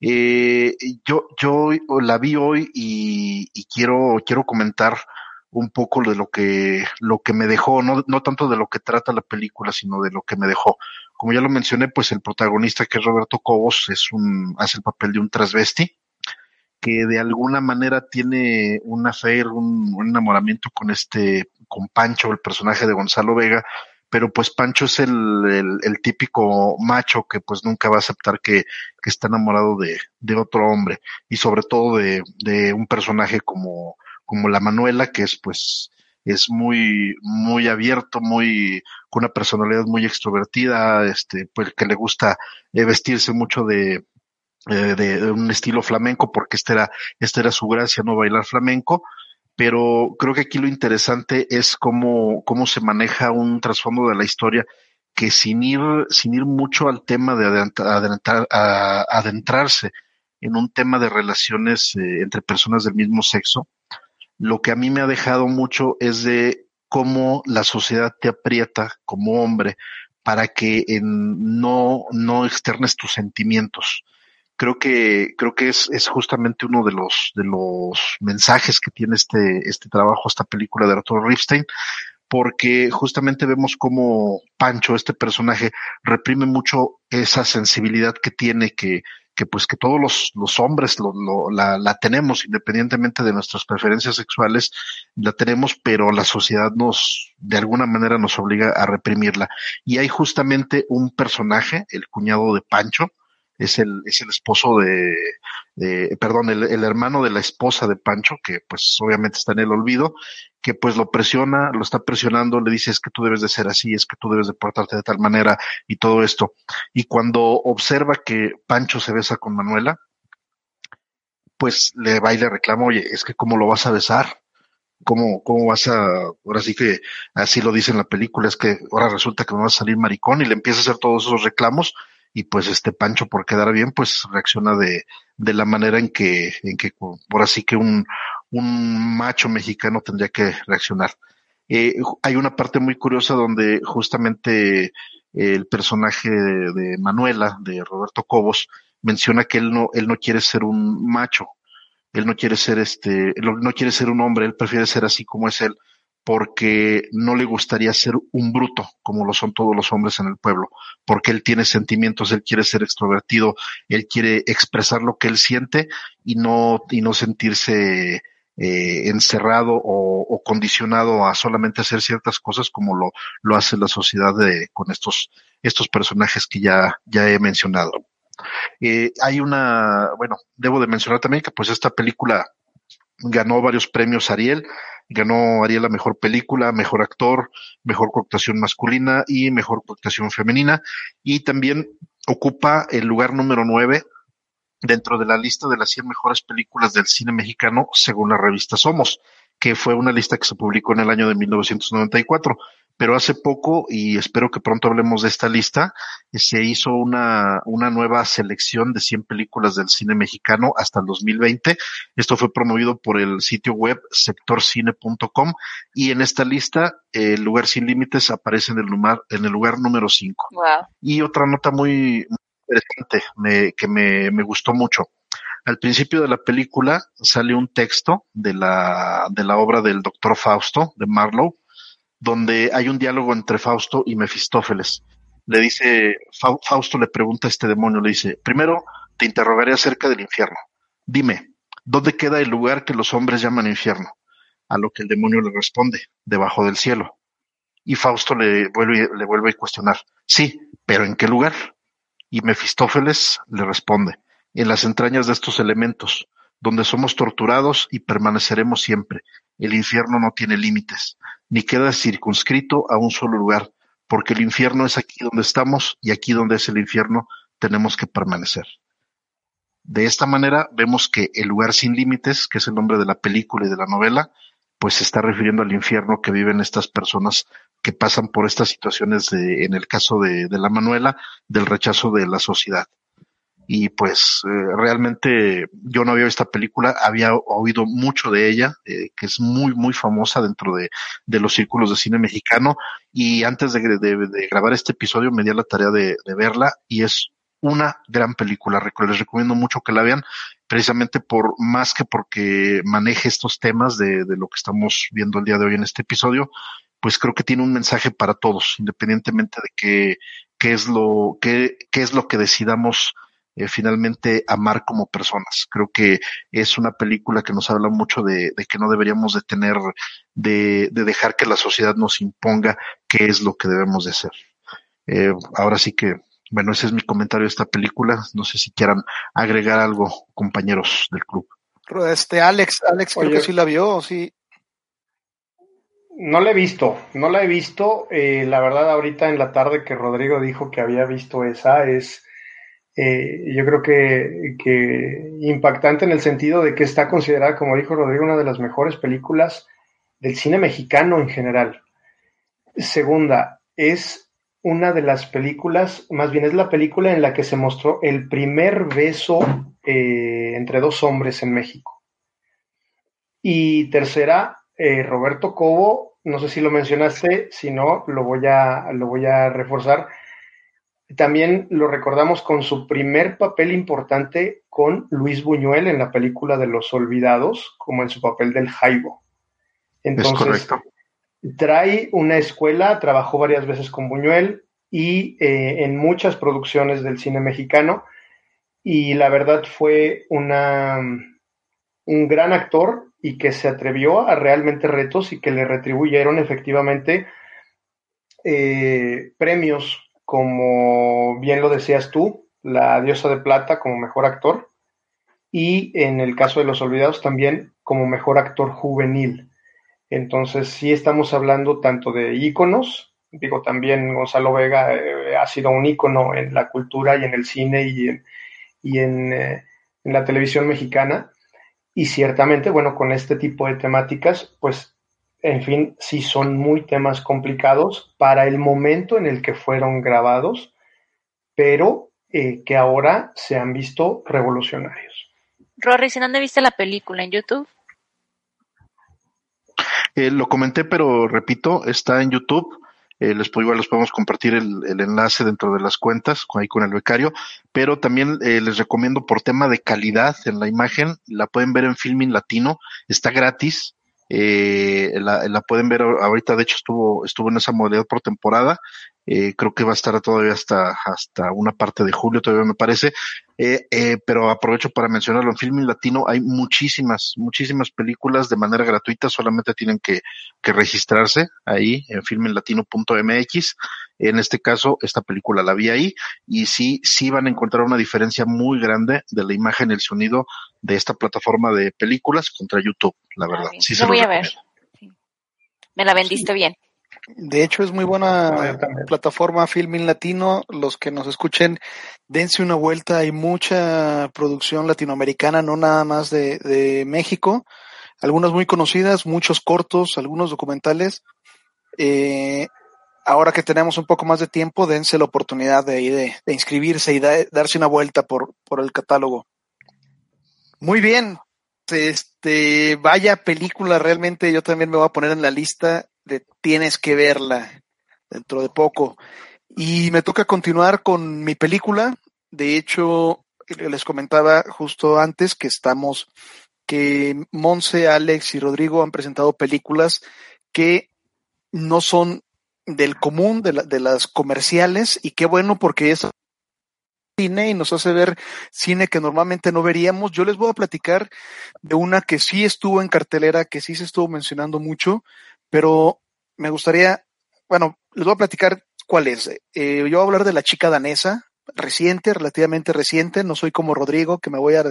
Eh, yo, yo la vi hoy y, y, quiero, quiero comentar un poco de lo que, lo que me dejó, no, no tanto de lo que trata la película, sino de lo que me dejó. Como ya lo mencioné, pues el protagonista que es Roberto Cobos es un, hace el papel de un transvesti que de alguna manera tiene un affair, un, un enamoramiento con este, con Pancho, el personaje de Gonzalo Vega, pero pues Pancho es el, el, el, típico macho que pues nunca va a aceptar que, que está enamorado de, de otro hombre y sobre todo de, de un personaje como, como la Manuela, que es pues es muy, muy abierto, muy, con una personalidad muy extrovertida, este, pues que le gusta eh, vestirse mucho de, eh, de, un estilo flamenco, porque esta era, esta era su gracia, no bailar flamenco. Pero creo que aquí lo interesante es cómo, cómo se maneja un trasfondo de la historia que sin ir, sin ir mucho al tema de adentrar, adentrarse en un tema de relaciones eh, entre personas del mismo sexo, lo que a mí me ha dejado mucho es de cómo la sociedad te aprieta como hombre para que en, no, no externes tus sentimientos. Creo que, creo que es, es justamente uno de los, de los mensajes que tiene este, este trabajo, esta película de Arturo Ripstein, porque justamente vemos cómo Pancho, este personaje, reprime mucho esa sensibilidad que tiene que, que pues que todos los, los hombres lo, lo, la, la, tenemos, independientemente de nuestras preferencias sexuales, la tenemos, pero la sociedad nos, de alguna manera nos obliga a reprimirla. Y hay justamente un personaje, el cuñado de Pancho, es el, es el esposo de, perdón, el, el, hermano de la esposa de Pancho, que pues obviamente está en el olvido, que pues lo presiona, lo está presionando, le dice es que tú debes de ser así, es que tú debes de portarte de tal manera y todo esto. Y cuando observa que Pancho se besa con Manuela, pues le va y le reclama, oye, es que cómo lo vas a besar, cómo, cómo vas a, ahora sí que así lo dice en la película, es que ahora resulta que me va a salir maricón y le empieza a hacer todos esos reclamos y pues este Pancho por quedar bien pues reacciona de, de la manera en que, en que por así que un, un macho mexicano tendría que reaccionar. Eh, hay una parte muy curiosa donde justamente el personaje de, de, Manuela, de Roberto Cobos, menciona que él no, él no quiere ser un macho, él no quiere ser este, no quiere ser un hombre, él prefiere ser así como es él, porque no le gustaría ser un bruto, como lo son todos los hombres en el pueblo, porque él tiene sentimientos, él quiere ser extrovertido, él quiere expresar lo que él siente y no, y no sentirse eh, encerrado o, o, condicionado a solamente hacer ciertas cosas como lo, lo hace la sociedad de, con estos, estos personajes que ya, ya he mencionado. Eh, hay una, bueno, debo de mencionar también que pues esta película ganó varios premios Ariel, ganó Ariel la mejor película, mejor actor, mejor cooptación masculina y mejor cooptación femenina, y también ocupa el lugar número nueve dentro de la lista de las 100 mejores películas del cine mexicano según la revista Somos, que fue una lista que se publicó en el año de 1994 pero hace poco, y espero que pronto hablemos de esta lista, se hizo una, una nueva selección de 100 películas del cine mexicano hasta el 2020. Esto fue promovido por el sitio web sectorcine.com y en esta lista el lugar sin límites aparece en el lugar, en el lugar número 5. Wow. Y otra nota muy, interesante me, que me, me gustó mucho. Al principio de la película sale un texto de la, de la obra del doctor Fausto, de Marlowe, donde hay un diálogo entre Fausto y Mefistófeles. Le dice, Fausto le pregunta a este demonio, le dice, primero te interrogaré acerca del infierno. Dime, ¿dónde queda el lugar que los hombres llaman infierno? A lo que el demonio le responde, debajo del cielo. Y Fausto le vuelve, le vuelve a cuestionar, sí, pero ¿en qué lugar? Y Mefistófeles le responde, en las entrañas de estos elementos, donde somos torturados y permaneceremos siempre. El infierno no tiene límites ni queda circunscrito a un solo lugar, porque el infierno es aquí donde estamos y aquí donde es el infierno tenemos que permanecer. De esta manera vemos que el lugar sin límites, que es el nombre de la película y de la novela, pues se está refiriendo al infierno que viven estas personas que pasan por estas situaciones de, en el caso de, de la Manuela, del rechazo de la sociedad y pues eh, realmente yo no había visto esta película, había oído mucho de ella, eh, que es muy, muy famosa dentro de, los círculos de cine mexicano y antes de, grabar este episodio me di la tarea de, verla y es una gran película, les recomiendo mucho que la vean, precisamente por más que porque maneje estos temas de, de lo que estamos viendo el día de hoy en este episodio, pues creo que tiene un mensaje para todos, independientemente de qué, qué es lo, qué, qué es lo que decidamos eh, finalmente amar como personas. Creo que es una película que nos habla mucho de, de que no deberíamos de tener, de, de, dejar que la sociedad nos imponga qué es lo que debemos de hacer. Eh, ahora sí que, bueno, ese es mi comentario de esta película. No sé si quieran agregar algo, compañeros del club. Este, Alex, Alex creo que sí la vio, sí. No la he visto, no la he visto. Eh, la verdad, ahorita en la tarde que Rodrigo dijo que había visto esa, es eh, yo creo que, impactante en el sentido de que está considerada, como dijo Rodrigo, una de las mejores películas del cine mexicano en general. Segunda, es una de las películas, más bien es la película en la que se mostró el primer beso eh, entre dos hombres en México. Y tercera, eh, Roberto Cobo, no sé si lo mencionaste, si no, lo voy a, lo voy a reforzar también lo recordamos con su primer papel importante con Luis Buñuel en la película de Los Olvidados, como en su papel del Jaibo. Entonces, trae una escuela, trabajó varias veces con Buñuel y eh, en muchas producciones del cine mexicano. Y la verdad fue una, un gran actor y que se atrevió a realmente retos y que le retribuyeron efectivamente eh, premios como bien lo decías tú, la diosa de plata como mejor actor y en el caso de Los Olvidados también como mejor actor juvenil. Entonces sí estamos hablando tanto de íconos, digo también Gonzalo Vega eh, ha sido un ícono en la cultura y en el cine y en, y en, eh, en la televisión mexicana y ciertamente, bueno, con este tipo de temáticas, pues en fin, sí son muy temas complicados para el momento en el que fueron grabados, pero eh, que ahora se han visto revolucionarios. Rory, ¿si dónde viste la película? ¿En YouTube? Eh, lo comenté, pero repito, está en YouTube. Eh, les, igual les podemos compartir el, el, enlace dentro de las cuentas, ahí con el becario, pero también eh, les recomiendo por tema de calidad en la imagen, la pueden ver en Filming Latino, está gratis, eh, la, la, pueden ver ahorita, de hecho estuvo, estuvo en esa modalidad por temporada. Eh, creo que va a estar todavía hasta, hasta una parte de julio, todavía me parece. Eh, eh, pero aprovecho para mencionarlo, en Filming Latino hay muchísimas, muchísimas películas de manera gratuita, solamente tienen que, que registrarse ahí en filminglatino.mx. En este caso, esta película la vi ahí y sí, sí van a encontrar una diferencia muy grande de la imagen y el sonido de esta plataforma de películas contra YouTube, la verdad. sí, lo voy a ver. Me la vendiste bien. De hecho, es muy buena plataforma Filming Latino. Los que nos escuchen, dense una vuelta. Hay mucha producción latinoamericana, no nada más de, de México. Algunas muy conocidas, muchos cortos, algunos documentales. Eh, ahora que tenemos un poco más de tiempo, dense la oportunidad de, de, de inscribirse y da, darse una vuelta por, por el catálogo. Muy bien. Este, vaya película, realmente yo también me voy a poner en la lista de tienes que verla dentro de poco. Y me toca continuar con mi película. De hecho, les comentaba justo antes que estamos, que Monse, Alex y Rodrigo han presentado películas que no son del común, de, la, de las comerciales, y qué bueno porque eso cine y nos hace ver cine que normalmente no veríamos. Yo les voy a platicar de una que sí estuvo en cartelera, que sí se estuvo mencionando mucho, pero me gustaría, bueno, les voy a platicar cuál es. Eh, yo voy a hablar de la chica danesa, reciente, relativamente reciente, no soy como Rodrigo, que me voy a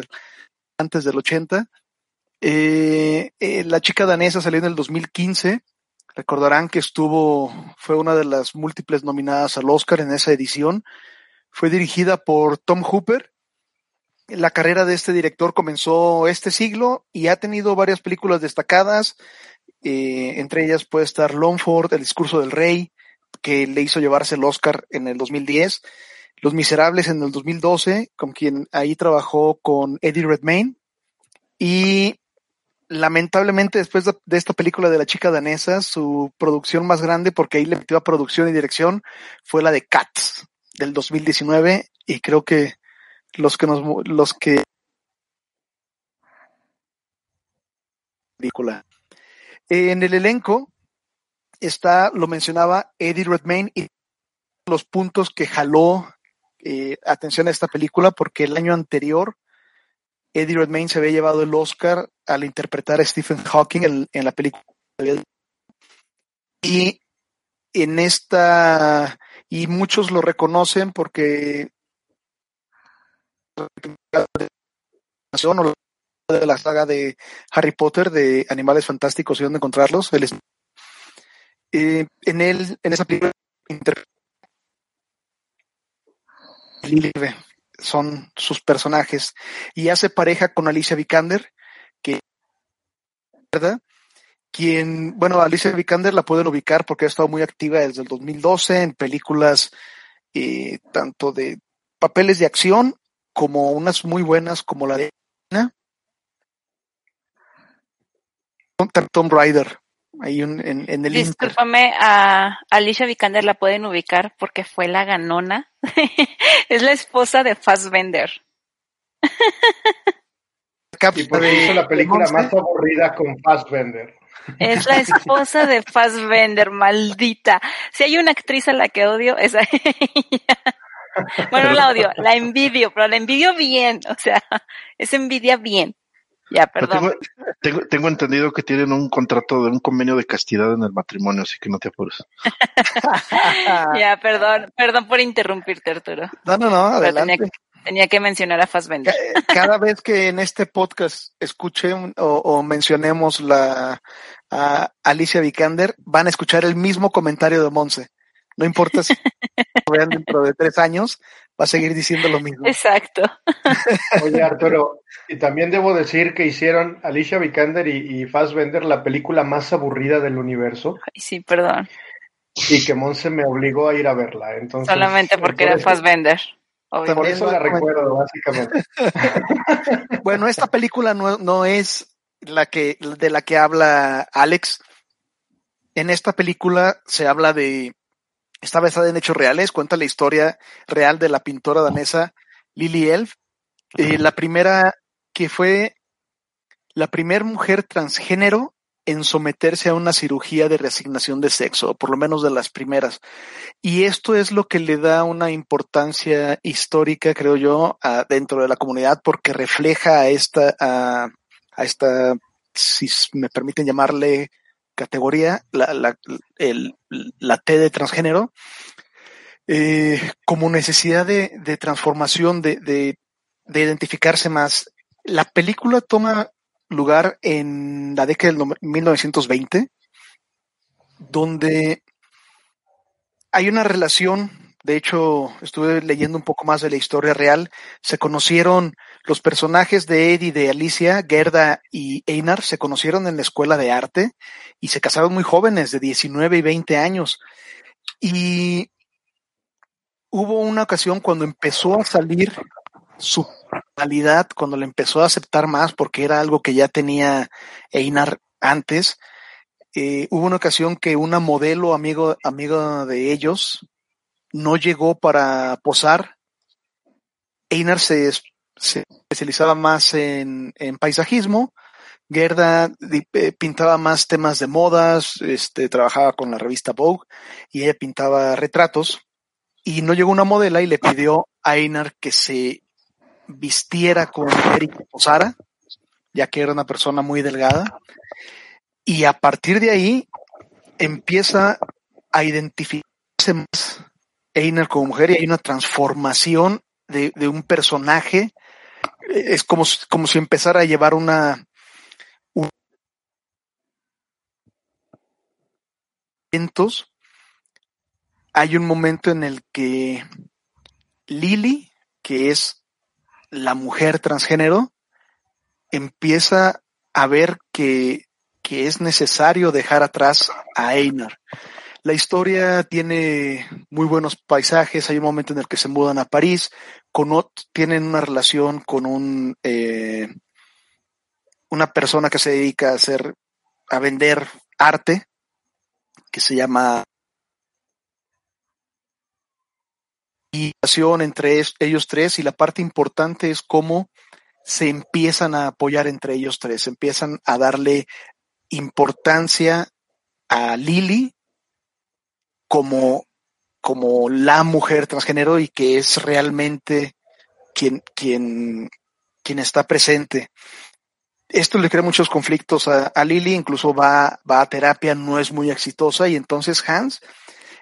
antes del 80. Eh, eh, la chica danesa salió en el 2015. Recordarán que estuvo, fue una de las múltiples nominadas al Oscar en esa edición. Fue dirigida por Tom Hooper. La carrera de este director comenzó este siglo y ha tenido varias películas destacadas. Eh, entre ellas puede estar Longford, El discurso del rey, que le hizo llevarse el Oscar en el 2010, Los Miserables en el 2012, con quien ahí trabajó con Eddie Redmayne, y lamentablemente después de, de, esta película de la chica danesa, su producción más grande, porque ahí le metió a producción y dirección, fue la de Cats del 2019, y creo que los que nos, los que película en el elenco está, lo mencionaba Eddie Redmayne y los puntos que jaló eh, atención a esta película porque el año anterior Eddie Redmayne se había llevado el Oscar al interpretar a Stephen Hawking en, en la película y en esta y muchos lo reconocen porque de la saga de Harry Potter de Animales Fantásticos y dónde encontrarlos. Él es, en él, en esa película, son sus personajes y hace pareja con Alicia Vikander, que ¿verdad? Quien, bueno, Alicia Vikander la pueden ubicar porque ha estado muy activa desde el 2012 en películas eh, tanto de papeles de acción como unas muy buenas como la de Tomb Raider. Ahí en, en el Discúlpame, a Alicia Vikander la pueden ubicar porque fue la ganona. es la esposa de Fassbender. y porque hizo la película más aburrida con Fassbender. Es la esposa de Fassbender, maldita. Si hay una actriz a la que odio, es a ella. Bueno, la odio, la envidio, pero la envidio bien, o sea, es envidia bien. Ya, perdón. Tengo, tengo, entendido que tienen un contrato de un convenio de castidad en el matrimonio, así que no te apures. ya, perdón, perdón por interrumpirte, Arturo. No, no, no, adelante. Tenía, que mencionar a Fassbender. Cada vez que en este podcast escuche o, mencionemos la a Alicia Vikander, van a escuchar el mismo comentario de Monse. No importa si vean dentro de tres años, va a seguir diciendo lo mismo. Exacto. Oye, Arturo, y también debo decir que hicieron Alicia Vikander y, y Fassbender la película más aburrida del universo. Ay, sí, perdón. Y que Monse me obligó a ir a verla. Entonces, Solamente porque era Fassbender. Por eso la recuerdo, básicamente. bueno, esta película no, no es la que, de la que habla Alex. En esta película se habla de Está basada en hechos reales, cuenta la historia real de la pintora danesa Lily Elf, eh, la primera que fue la primera mujer transgénero en someterse a una cirugía de resignación de sexo, por lo menos de las primeras. Y esto es lo que le da una importancia histórica, creo yo, dentro de la comunidad, porque refleja a esta, a, a esta, si me permiten llamarle, categoría, la, la, el, la T de transgénero, eh, como necesidad de, de transformación, de, de, de, identificarse más. La película toma lugar en la década del 1920, donde hay una relación de hecho, estuve leyendo un poco más de la historia real. Se conocieron los personajes de Eddie, de Alicia, Gerda y Einar, se conocieron en la escuela de arte y se casaron muy jóvenes, de 19 y 20 años. Y hubo una ocasión cuando empezó a salir su realidad, cuando le empezó a aceptar más, porque era algo que ya tenía Einar antes. Eh, hubo una ocasión que una modelo amigo, amigo de ellos, no llegó para posar. Einar se, especializaba más en, paisajismo. Gerda eh, pintaba más temas de modas, este, trabajaba con la revista Vogue y ella pintaba retratos. Y no llegó una modela y le pidió a Einar que se vistiera con Erika Posara, ya que era una persona muy delgada. Y a partir de ahí empieza a identificarse más Einar como mujer y hay una transformación de, un personaje. Es como, como si empezara a llevar una, hay un momento en el que Lily, que es la mujer transgénero, empieza a ver que, que es necesario dejar atrás a Einar. La historia tiene muy buenos paisajes. Hay un momento en el que se mudan a París. Con tienen una relación con un eh, una persona que se dedica a hacer a vender arte que se llama y entre ellos tres y la parte importante es cómo se empiezan a apoyar entre ellos tres, empiezan a darle importancia a Lily como, como la mujer transgénero y que es realmente quien, quien, quien está presente. Esto le crea muchos conflictos a, Lily, incluso va, va a terapia, no es muy exitosa y entonces Hans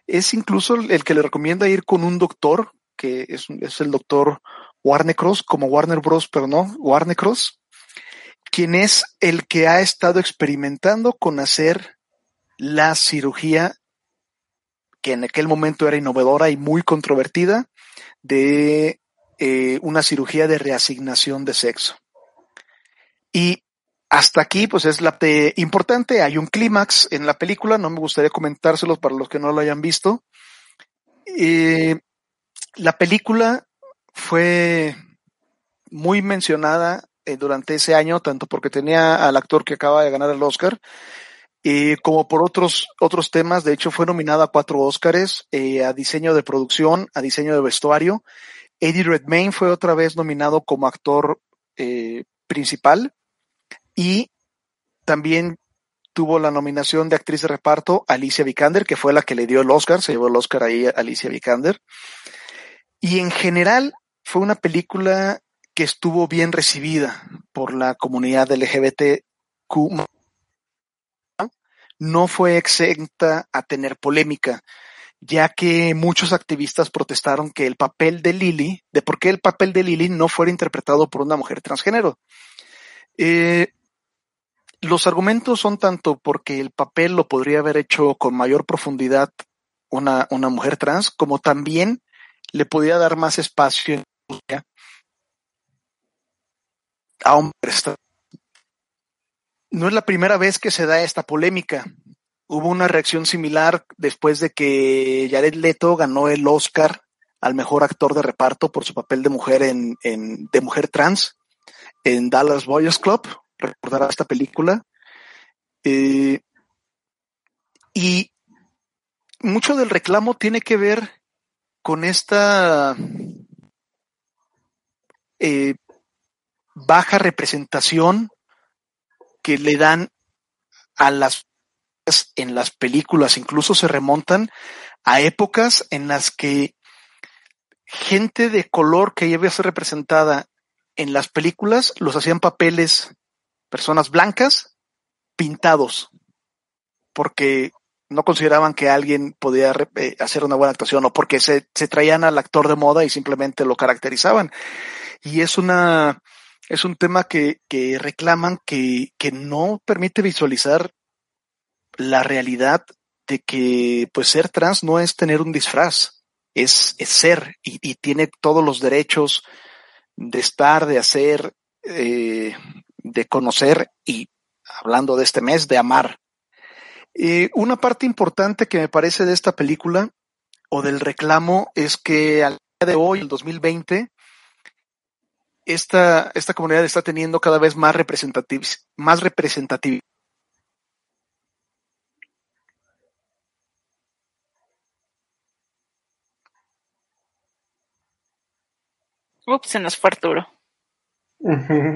es incluso el que le recomienda ir con un doctor, que es, es el doctor Warner Cross, como Warner Bros, pero no, Warner Cross, quien es el que ha estado experimentando con hacer la cirugía que en aquel momento era innovadora y muy controvertida, de eh, una cirugía de reasignación de sexo. Y hasta aquí, pues es la importante. Hay un clímax en la película, no me gustaría comentárselos para los que no lo hayan visto. Eh, la película fue muy mencionada eh, durante ese año, tanto porque tenía al actor que acaba de ganar el Oscar, eh, como por otros, otros temas. De hecho, fue nominada a cuatro Oscars, eh, a diseño de producción, a diseño de vestuario. Eddie Redmayne fue otra vez nominado como actor eh, principal y también tuvo la nominación de actriz de reparto Alicia Vikander, que fue la que le dio el Oscar, se llevó el Oscar ahí a Alicia Vikander. Y en general fue una película que estuvo bien recibida por la comunidad LGBTQ. No fue exenta a tener polémica, ya que muchos activistas protestaron que el papel de Lily, de por qué el papel de Lily no fuera interpretado por una mujer transgénero. Eh, los argumentos son tanto porque el papel lo podría haber hecho con mayor profundidad una, una mujer trans, como también le podía dar más espacio a hombres. No es la primera vez que se da esta polémica. Hubo una reacción similar después de que Jared Leto ganó el Oscar al mejor actor de reparto por su papel de mujer en, de mujer trans en Dallas Boys Club. Recordará esta película. Eh, y mucho del reclamo tiene que ver con esta eh, baja representación que le dan a las en las películas, incluso se remontan a épocas en las que gente de color que iba a ser representada en las películas los hacían papeles personas blancas pintados porque no consideraban que alguien podía eh, hacer una buena actuación o porque se, se traían al actor de moda y simplemente lo caracterizaban. Y es una, es un tema que, reclaman que, no permite visualizar la realidad de que pues ser trans no es tener un disfraz, es, ser y, tiene todos los derechos de estar, de hacer, eh, de conocer y hablando de este mes, de amar. Una parte importante que me parece de esta película o del reclamo es que al día de hoy, el 2020, esta, esta comunidad está teniendo cada vez más representativ más representatividad. Ups, se nos fue Arturo.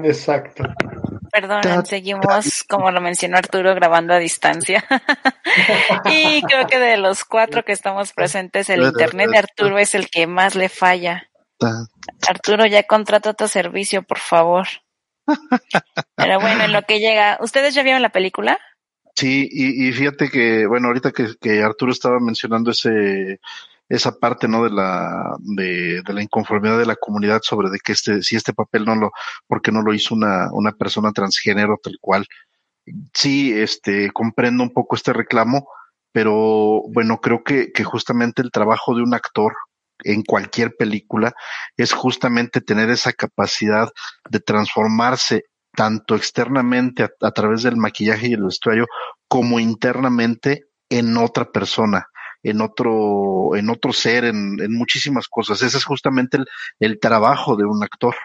Exacto. Perdón, seguimos, como lo mencionó Arturo, grabando a distancia. y creo que de los cuatro que estamos presentes, el internet de Arturo es el que más le falla. Arturo, ya contrata otro servicio, por favor. Pero bueno, en lo que llega, ¿ustedes ya vieron la película? Sí, y, y fíjate que, bueno, ahorita que, que, Arturo estaba mencionando ese, esa parte, ¿no? De la, de, de, la inconformidad de la comunidad sobre de que este, si este papel no lo, porque no lo hizo una, una persona transgénero tal cual. Sí, este, comprendo un poco este reclamo, pero bueno, creo que, que justamente el trabajo de un actor en cualquier película es justamente tener esa capacidad de transformarse tanto externamente a, través del maquillaje y el vestuario como internamente en otra persona, en otro, en otro ser, en, en muchísimas cosas. Ese es justamente el, el trabajo de un actor.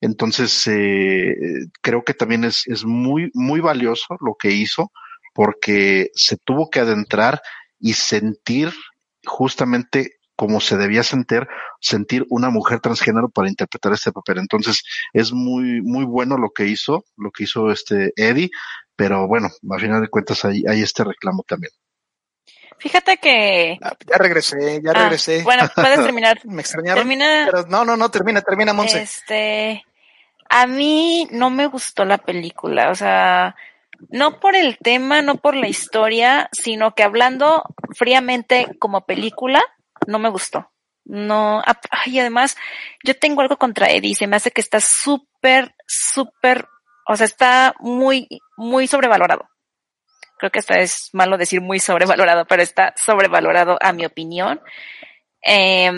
Entonces, eh, creo que también es, es muy, muy valioso lo que hizo porque se tuvo que adentrar y sentir justamente como se debía sentir, sentir una mujer transgénero para interpretar este papel. Entonces, es muy, muy bueno lo que hizo, lo que hizo este Eddie, pero bueno, a final de cuentas hay, hay este reclamo también. Fíjate que. Ah, ya regresé, ya ah, regresé. Bueno, puedes terminar. me extrañaron. Termina. Pero no, no, no, termina, termina, Monse. Este. A mí no me gustó la película, o sea, no por el tema, no por la historia, sino que hablando fríamente como película, no me gustó. No, y además, yo tengo algo contra Eddie, se me hace que está súper, súper, o sea, está muy, muy sobrevalorado. creo que hasta es malo decir muy sobrevalorado, pero está sobrevalorado a mi opinión. Eh,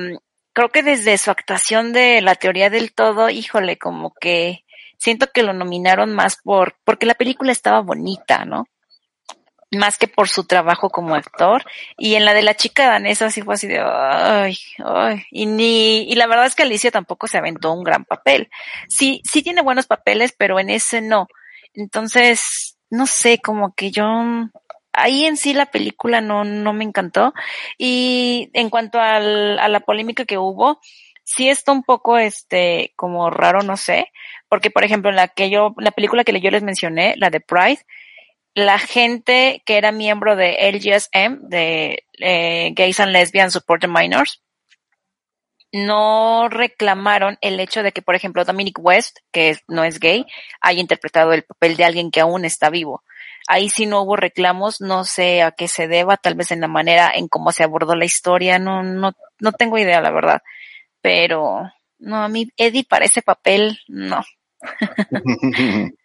creo que desde su actuación de la teoría del todo, híjole, como que siento que lo nominaron más por, porque la película estaba bonita, ¿no? Más que por su trabajo como actor. Y en la de la chica danesa sí fue así de, ay, ay. Y ni, y la verdad es que Alicia tampoco se aventó un gran papel. Sí, sí tiene buenos papeles, pero en ese no. Entonces, no sé, como que yo, ahí en sí la película no, no me encantó. Y en cuanto al, a la polémica que hubo, sí está un poco, este, como raro, no sé, porque por ejemplo, la que yo, la película que yo les mencioné, la de Pride, la gente que era miembro de LGSM, de eh, Gays and Lesbian Support Minors, no reclamaron el hecho de que, por ejemplo, Dominic West, que no es gay, haya interpretado el papel de alguien que aún está vivo. Ahí sí no hubo reclamos, no sé a qué se deba, tal vez en la manera en cómo se abordó la historia, no, no, no tengo idea, la verdad. Pero, no, a mí Eddie para ese papel, no.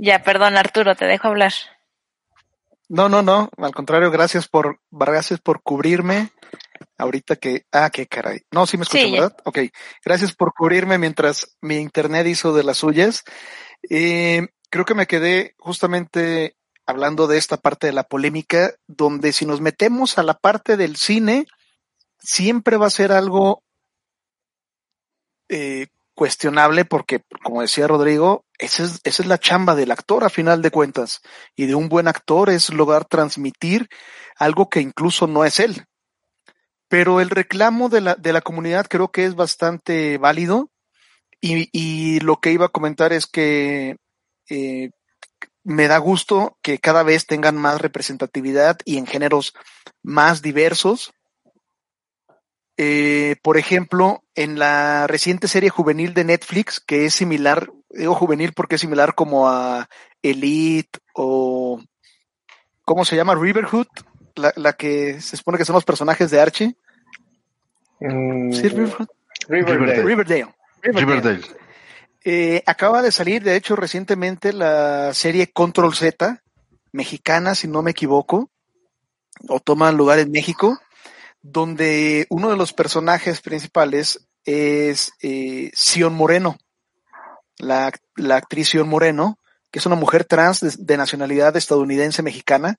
ya, perdón, Arturo, te dejo hablar. No, no, no, al contrario, gracias por, gracias por cubrirme ahorita que, ah, qué caray. No, sí me escucho, ¿verdad? Ok. Gracias por cubrirme mientras mi internet hizo de las suyas. Eh, creo que me quedé justamente hablando de esta parte de la polémica, donde si nos metemos a la parte del cine, siempre va a ser algo eh, cuestionable porque, como decía Rodrigo, esa es, esa es la chamba del actor a final de cuentas. Y de un buen actor es lograr transmitir algo que incluso no es él. Pero el reclamo de la, de la comunidad creo que es bastante válido. Y, y lo que iba a comentar es que eh, me da gusto que cada vez tengan más representatividad y en géneros más diversos. Eh, por ejemplo, en la reciente serie juvenil de Netflix, que es similar, digo juvenil porque es similar como a Elite o, ¿cómo se llama? Riverhood, la, la que se supone que son los personajes de Archie. Mm, ¿Sí, Riverhood? Riverdale. Riverdale. Riverdale. Eh, acaba de salir, de hecho, recientemente la serie Control Z, mexicana, si no me equivoco, o toma lugar en México, donde uno de los personajes principales es eh, Sion Moreno, la, la actriz Sion Moreno, que es una mujer trans de, nacionalidad estadounidense mexicana,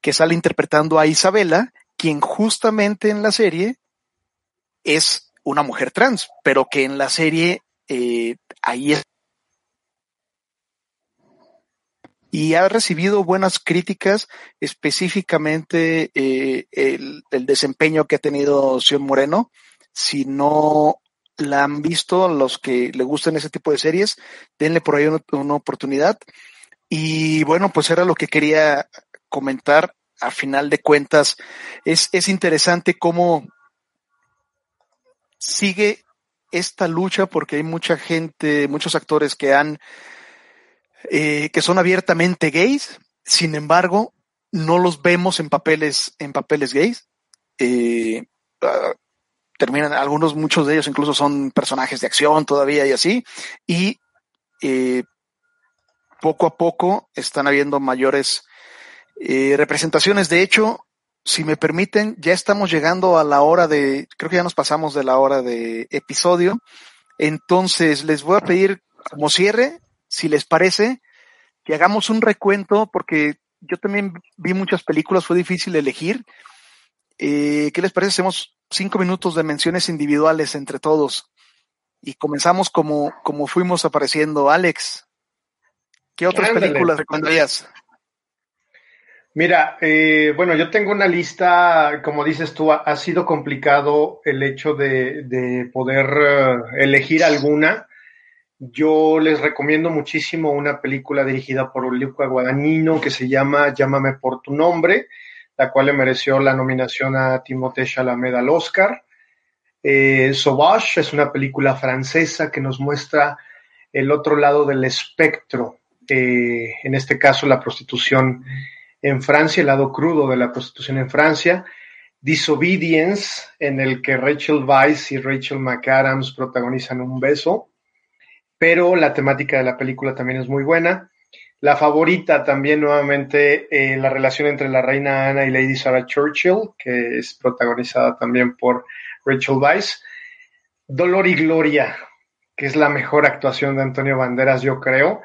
que sale interpretando a Isabela, quien justamente en la serie es una mujer trans, pero que en la serie eh, ahí es. Y ha recibido buenas críticas, específicamente eh, el, el, desempeño que ha tenido Sion Moreno. Si no la han visto, los que le gusten ese tipo de series, denle por ahí una, una oportunidad. Y bueno, pues era lo que quería comentar. A final de cuentas, es, es interesante cómo sigue esta lucha porque hay mucha gente, muchos actores que han, eh, que son abiertamente gays, sin embargo, no los vemos en papeles, en papeles gays. Eh, uh, terminan, algunos, muchos de ellos incluso son personajes de acción todavía y así, y eh, poco a poco están habiendo mayores eh, representaciones. De hecho, si me permiten, ya estamos llegando a la hora de, creo que ya nos pasamos de la hora de episodio. Entonces, les voy a pedir como cierre, si les parece, que hagamos un recuento, porque yo también vi muchas películas, fue difícil elegir. Eh, ¿Qué les parece? Hacemos cinco minutos de menciones individuales entre todos y comenzamos como, como fuimos apareciendo. Alex, ¿qué otras Ándale. películas recomendarías? Mira, eh, bueno, yo tengo una lista, como dices tú, ha, ha sido complicado el hecho de, de poder uh, elegir alguna. Yo les recomiendo muchísimo una película dirigida por Luca Guadagnino que se llama Llámame por tu nombre, la cual le mereció la nominación a Timothée Chalamet al Oscar. Eh, Sauvage es una película francesa que nos muestra el otro lado del espectro, eh, en este caso la prostitución en Francia, el lado crudo de la prostitución en Francia. Disobedience, en el que Rachel Weisz y Rachel McAdams protagonizan un beso, pero la temática de la película también es muy buena. La favorita también nuevamente eh, la relación entre la reina Ana y Lady Sarah Churchill, que es protagonizada también por Rachel Weisz. Dolor y Gloria, que es la mejor actuación de Antonio Banderas, yo creo,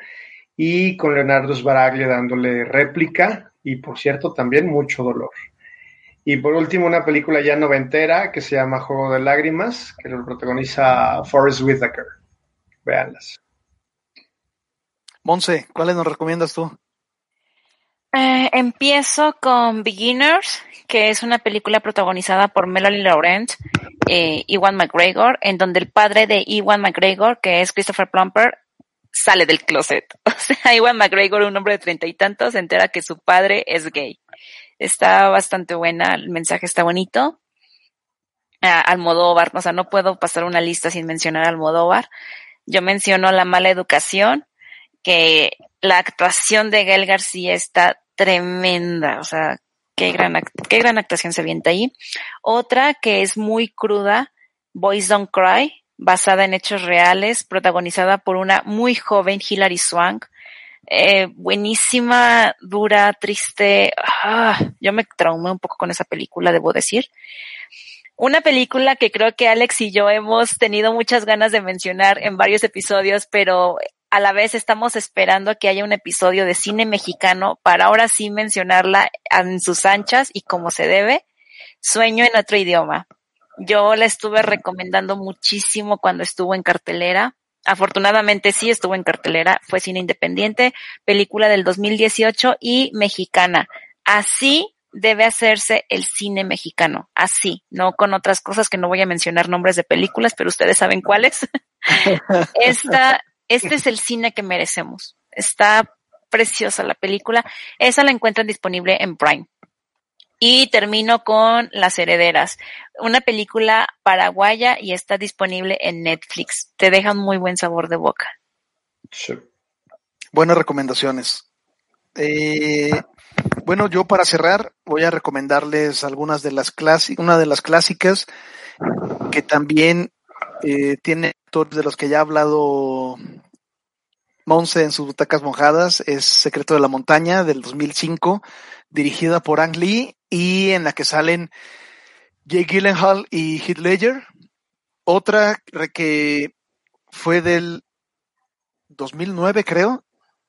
y con Leonardo Sbaraglia dándole réplica y, por cierto, también mucho dolor. Y por último, una película ya noventera que se llama Juego de Lágrimas, que lo protagoniza Forrest Whitaker. Veanlas. Monse, ¿cuáles nos recomiendas tú? Eh, empiezo con Beginners, que es una película protagonizada por Melanie Laurent eh, Iwan McGregor, en donde el padre de Iwan McGregor, que es Christopher Plumper, sale del closet. O sea, Iwan McGregor, un hombre de treinta y tantos, se entera que su padre es gay. Está bastante buena, el mensaje está bonito. Almodóvar, o sea, no puedo pasar una lista sin mencionar a Almodóvar. Yo menciono la mala educación, que la actuación de Gael García está tremenda, o sea, qué gran, qué gran actuación se avienta ahí. Otra que es muy cruda, Boys Don't Cry, basada en hechos reales, protagonizada por una muy joven Hilary Swank. Eh, buenísima, dura, triste. Ah, yo me traumé un poco con esa película, debo decir. Una película que creo que Alex y yo hemos tenido muchas ganas de mencionar en varios episodios, pero a la vez estamos esperando que haya un episodio de cine mexicano para ahora sí mencionarla en sus anchas y como se debe. Sueño en otro idioma. Yo la estuve recomendando muchísimo cuando estuvo en cartelera. Afortunadamente sí estuvo en cartelera, fue cine independiente, película del 2018 y mexicana. Así debe hacerse el cine mexicano, así, no con otras cosas que no voy a mencionar nombres de películas, pero ustedes saben cuáles. Esta este es el cine que merecemos. Está preciosa la película. Esa la encuentran disponible en Prime. Y termino con Las Herederas, una película paraguaya y está disponible en Netflix. Te deja muy buen sabor de boca. Buenas recomendaciones. Eh, bueno, yo para cerrar voy a recomendarles algunas de las clásicas, una de las clásicas que también eh, tiene actores de los que ya ha hablado Monse en sus butacas mojadas, es Secreto de la Montaña del 2005, dirigida por Ang Lee y en la que salen Jake Gyllenhaal y Heath Ledger. Otra que fue del 2009, creo,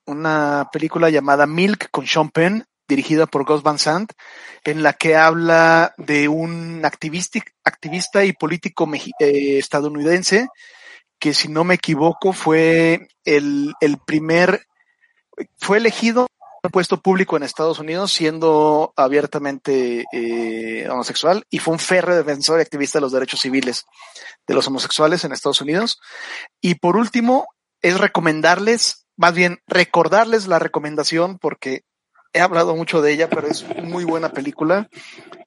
una película llamada Milk con Sean Penn, dirigida por Gus Van Sant, en la que habla de un activista, y político eh, estadounidense que si no me equivoco fue el, el primer, fue elegido un puesto público en Estados Unidos siendo abiertamente eh, homosexual y fue un férreo defensor y activista de los derechos civiles de los homosexuales en Estados Unidos. Y por último, es recomendarles, más bien recordarles la recomendación porque he hablado mucho de ella, pero es muy buena película,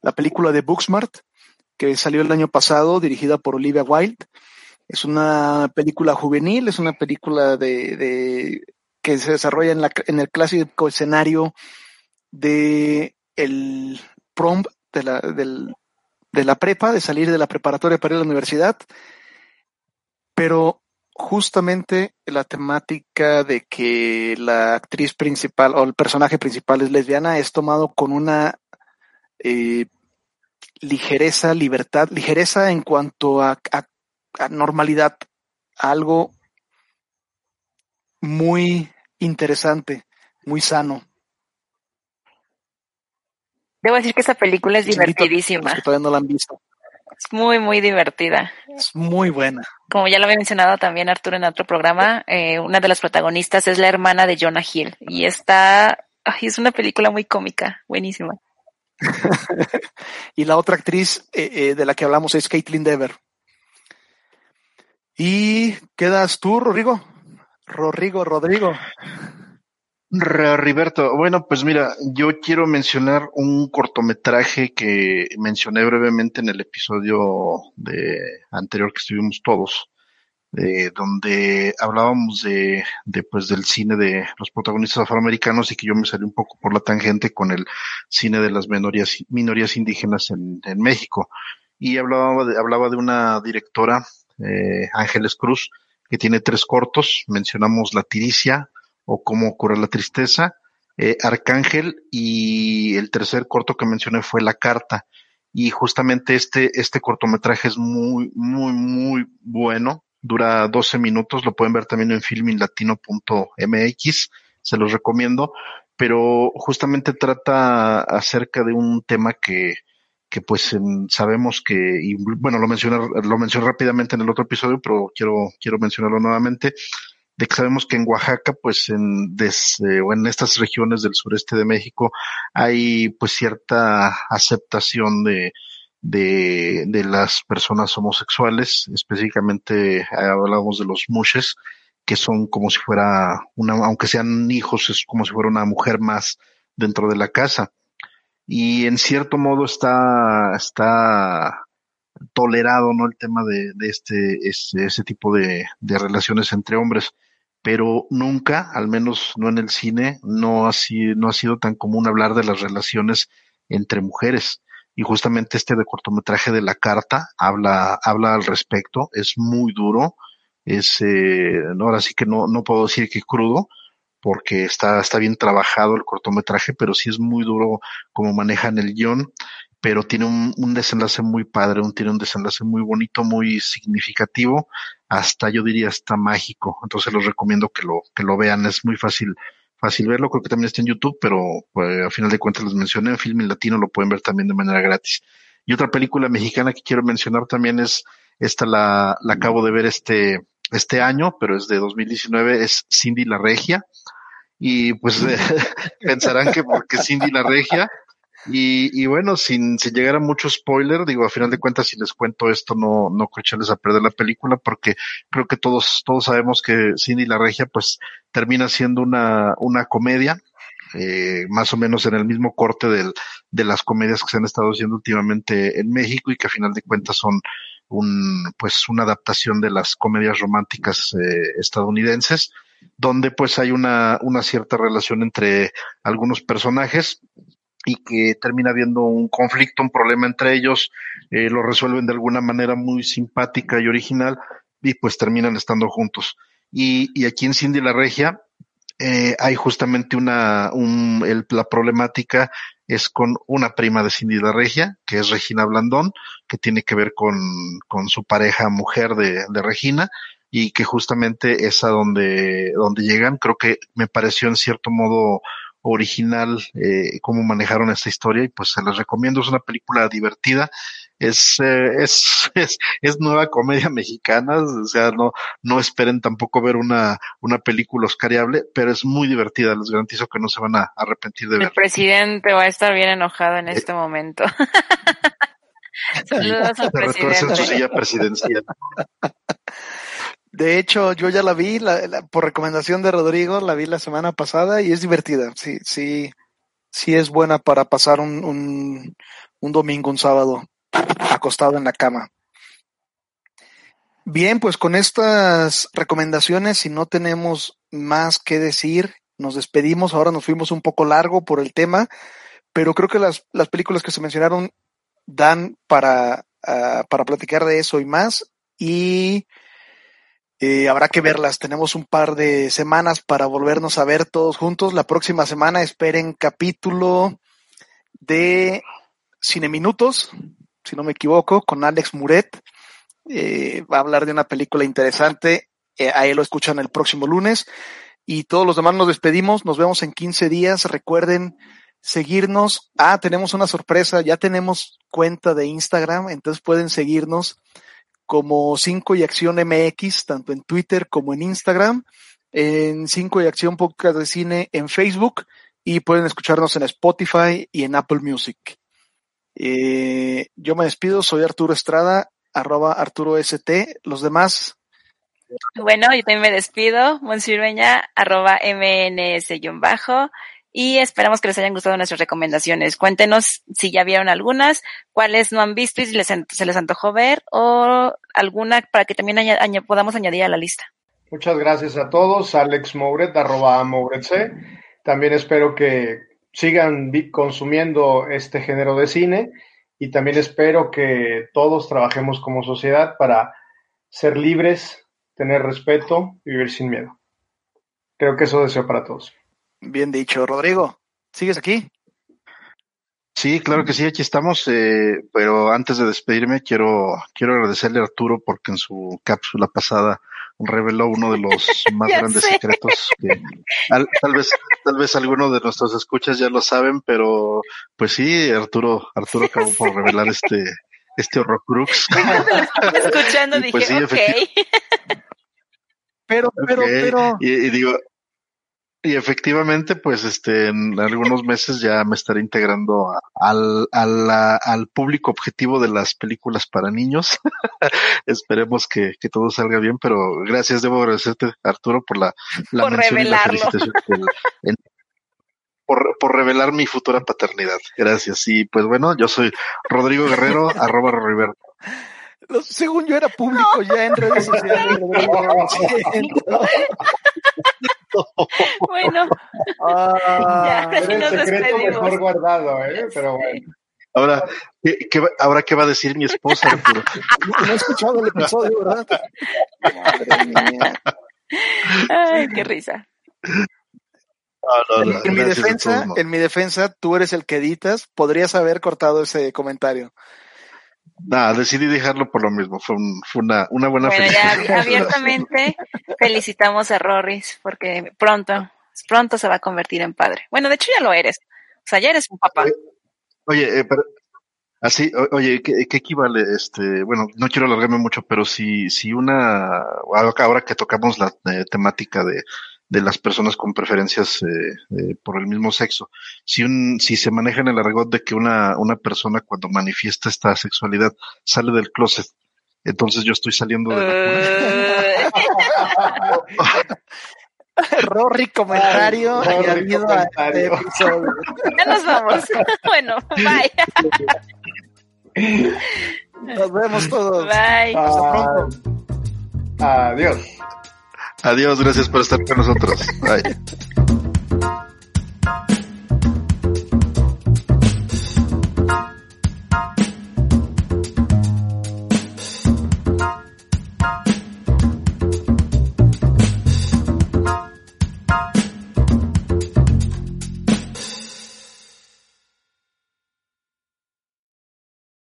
la película de Booksmart, que salió el año pasado, dirigida por Olivia Wilde. Es una película juvenil, es una película de, que se desarrolla en, la, el clásico escenario de el prom de la, del, de la prepa, de salir de la preparatoria para ir a la universidad, pero justamente la temática de que la actriz principal o el personaje principal es lesbiana es tomado con una eh, ligereza, libertad, ligereza en cuanto a, a, normalidad, algo muy interesante, muy sano. Debo decir que esa película es divertidísima. Que todavía no la han visto. Es muy, muy divertida. Es muy buena. Como ya lo había mencionado también Arturo en otro programa, eh, una de las protagonistas es la hermana de Jonah Hill y está, es una película muy cómica, buenísima. y la otra actriz eh, eh, de la que hablamos es Caitlin Dever. ¿Y quedas tú, Rodrigo? Rodrigo, Rodrigo. Riberto, bueno, pues mira, yo quiero mencionar un cortometraje que mencioné brevemente en el episodio de anterior que estuvimos todos, eh, donde hablábamos de, de, pues del cine de los protagonistas afroamericanos y que yo me salí un poco por la tangente con el cine de las minorías, indígenas en, en México. Y hablaba de, hablaba de una directora, eh, Ángeles Cruz, que tiene tres cortos, mencionamos La Tiricia, o Cómo curar la tristeza, eh, Arcángel y el tercer corto que mencioné fue La Carta. Y justamente este, este cortometraje es muy, muy, muy bueno. Dura 12 minutos, lo pueden ver también en filminlatino.mx, se los recomiendo, pero justamente trata acerca de un tema que, que pues sabemos que, y bueno, lo mencioné, lo mencioné rápidamente en el otro episodio, pero quiero, quiero mencionarlo nuevamente, de que sabemos que en Oaxaca, pues en, desde, o en estas regiones del sureste de México, hay pues cierta aceptación de, de, de las personas homosexuales, específicamente hablamos de los mushes, que son como si fuera una, aunque sean hijos, es como si fuera una mujer más dentro de la casa. Y en cierto modo está, está tolerado, ¿no? El tema de, de este, este, ese tipo de, de relaciones entre hombres pero nunca, al menos no en el cine, no ha, sido, no ha sido tan común hablar de las relaciones entre mujeres. Y justamente este de cortometraje de la carta habla, habla al respecto, es muy duro, es, eh, ahora sí que no, no puedo decir que crudo, porque está, está bien trabajado el cortometraje, pero sí es muy duro como manejan el guion, pero tiene un, un desenlace muy padre, un, tiene un desenlace muy bonito, muy significativo, hasta yo diría hasta mágico. Entonces los recomiendo que lo, que lo vean. Es muy fácil, fácil verlo. Creo que también está en YouTube, pero pues, a final de cuentas les mencioné en Film Latino, lo pueden ver también de manera gratis. Y otra película mexicana que quiero mencionar también es, esta la, la acabo de ver este, este año, pero es de 2019, es Cindy la Regia. Y pues pensarán que porque Cindy la Regia, y, y bueno, sin, sin llegar a mucho spoiler, digo, a final de cuentas, si les cuento esto, no, no echarles a perder la película, porque creo que todos, todos sabemos que Cindy la Regia, pues, termina siendo una, una comedia, eh, más o menos en el mismo corte del, de las comedias que se han estado haciendo últimamente en México y que a final de cuentas son un, pues, una adaptación de las comedias románticas eh, estadounidenses, donde pues hay una, una cierta relación entre algunos personajes y que termina habiendo un conflicto, un problema entre ellos, eh, lo resuelven de alguna manera muy simpática y original y pues terminan estando juntos. Y, y aquí en Cindy la Regia eh, hay justamente una, un, el, la problemática es con una prima de Cindy la Regia, que es Regina Blandón, que tiene que ver con, con su pareja mujer de, de Regina, y que justamente es a donde, donde llegan. Creo que me pareció en cierto modo original eh, cómo manejaron esta historia y pues se les recomiendo, es una película divertida, es, eh, es, es, es, nueva comedia mexicana, o sea, no, no esperen tampoco ver una, una película oscariable, pero es muy divertida, les garantizo que no se van a arrepentir de ver. El presidente va a estar bien enojado en este momento. Saludos al presidente. su silla presidencial. De hecho, yo ya la vi, por recomendación de Rodrigo, la vi la semana pasada y es divertida. Sí, sí, sí es buena para pasar un, un, domingo, un sábado, acostado en la cama. Bien, pues con estas recomendaciones, si no tenemos más que decir, nos despedimos. Ahora nos fuimos un poco largo por el tema, pero creo que las, las películas que se mencionaron dan para, uh, para platicar de eso y más. Y eh, habrá que verlas. Tenemos un par de semanas para volvernos a ver todos juntos. La próxima semana esperen capítulo de Cine Minutos, si no me equivoco, con Alex Muret. Eh, va a hablar de una película interesante. Eh, ahí lo escuchan el próximo lunes. Y todos los demás nos despedimos. Nos vemos en 15 días. Recuerden seguirnos. Ah, tenemos una sorpresa. Ya tenemos cuenta de Instagram, entonces pueden seguirnos como 5 y Acción MX, tanto en Twitter como en Instagram, en 5 y Acción Podcast de Cine en Facebook y pueden escucharnos en Spotify y en Apple Music. Eh, yo me despido, soy Arturo Estrada, arroba Arturo ST. Los demás. Bueno, yo también me despido, Monsirueña, arroba MNS-bajo y esperamos que les hayan gustado nuestras recomendaciones. Cuéntenos si ya vieron algunas, cuáles no han visto y si les, se les antojó ver o alguna para que también podamos añadir a la lista. Muchas gracias a todos. Alex Mouret, arroba Mouret También espero que sigan consumiendo este género de cine y también espero que todos trabajemos como sociedad para ser libres, tener respeto y vivir sin miedo. Creo que eso deseo para todos. Bien dicho. Rodrigo, ¿sigues aquí? Sí, claro que sí, aquí estamos, eh, pero antes de despedirme quiero, quiero agradecerle a Arturo porque en su cápsula pasada reveló uno de los más grandes secretos que tal vez, tal vez algunos de nuestros escuchas ya lo saben, pero pues sí, Arturo, Arturo acabó por revelar este, este horrocrux. Escuchando dije, pues ok. Pero, pero, pero. y digo, y efectivamente, pues este, en algunos meses ya me estaré integrando al, al, al público objetivo de las películas para niños. Esperemos que, que, todo salga bien, pero gracias, debo agradecerte, Arturo, por la, la por mención revelarlo. y la felicitación. por, por revelar mi futura paternidad. Gracias. Y pues bueno, yo soy Rodrigo Guerrero, arroba Riverto. Según yo era público ya en redes sociales. bueno, ah, ya, el secreto mejor guardado, ¿eh? Pero bueno. Ahora, ¿qué, qué, ahora qué va a decir mi esposa? No, no he escuchado el episodio, ¿verdad? Madre mía. Ay, qué risa. No, no, no, en, mi defensa, en mi defensa, tú eres el que editas, podrías haber cortado ese comentario. Nada, decidí dejarlo por lo mismo. Fue, un, fue una, una buena Bueno, ya abiertamente felicitamos a Rorris porque pronto, pronto se va a convertir en padre. Bueno, de hecho ya lo eres. O sea, ya eres un papá. Oye, eh, pero, así, oye, ¿qué, ¿qué, equivale? Este, bueno, no quiero alargarme mucho, pero si, si una, ahora que tocamos la eh, temática de, de las personas con preferencias eh, eh, por el mismo sexo. Si un, si se maneja en el argot de que una, una persona cuando manifiesta esta sexualidad sale del closet, entonces yo estoy saliendo de la Rory comentario Rory añadido comentario. a este episodio. Ya nos vamos. bueno, bye. Nos vemos todos. Bye. Hasta pronto. Adiós. Adiós, gracias por estar con nosotros. Bye.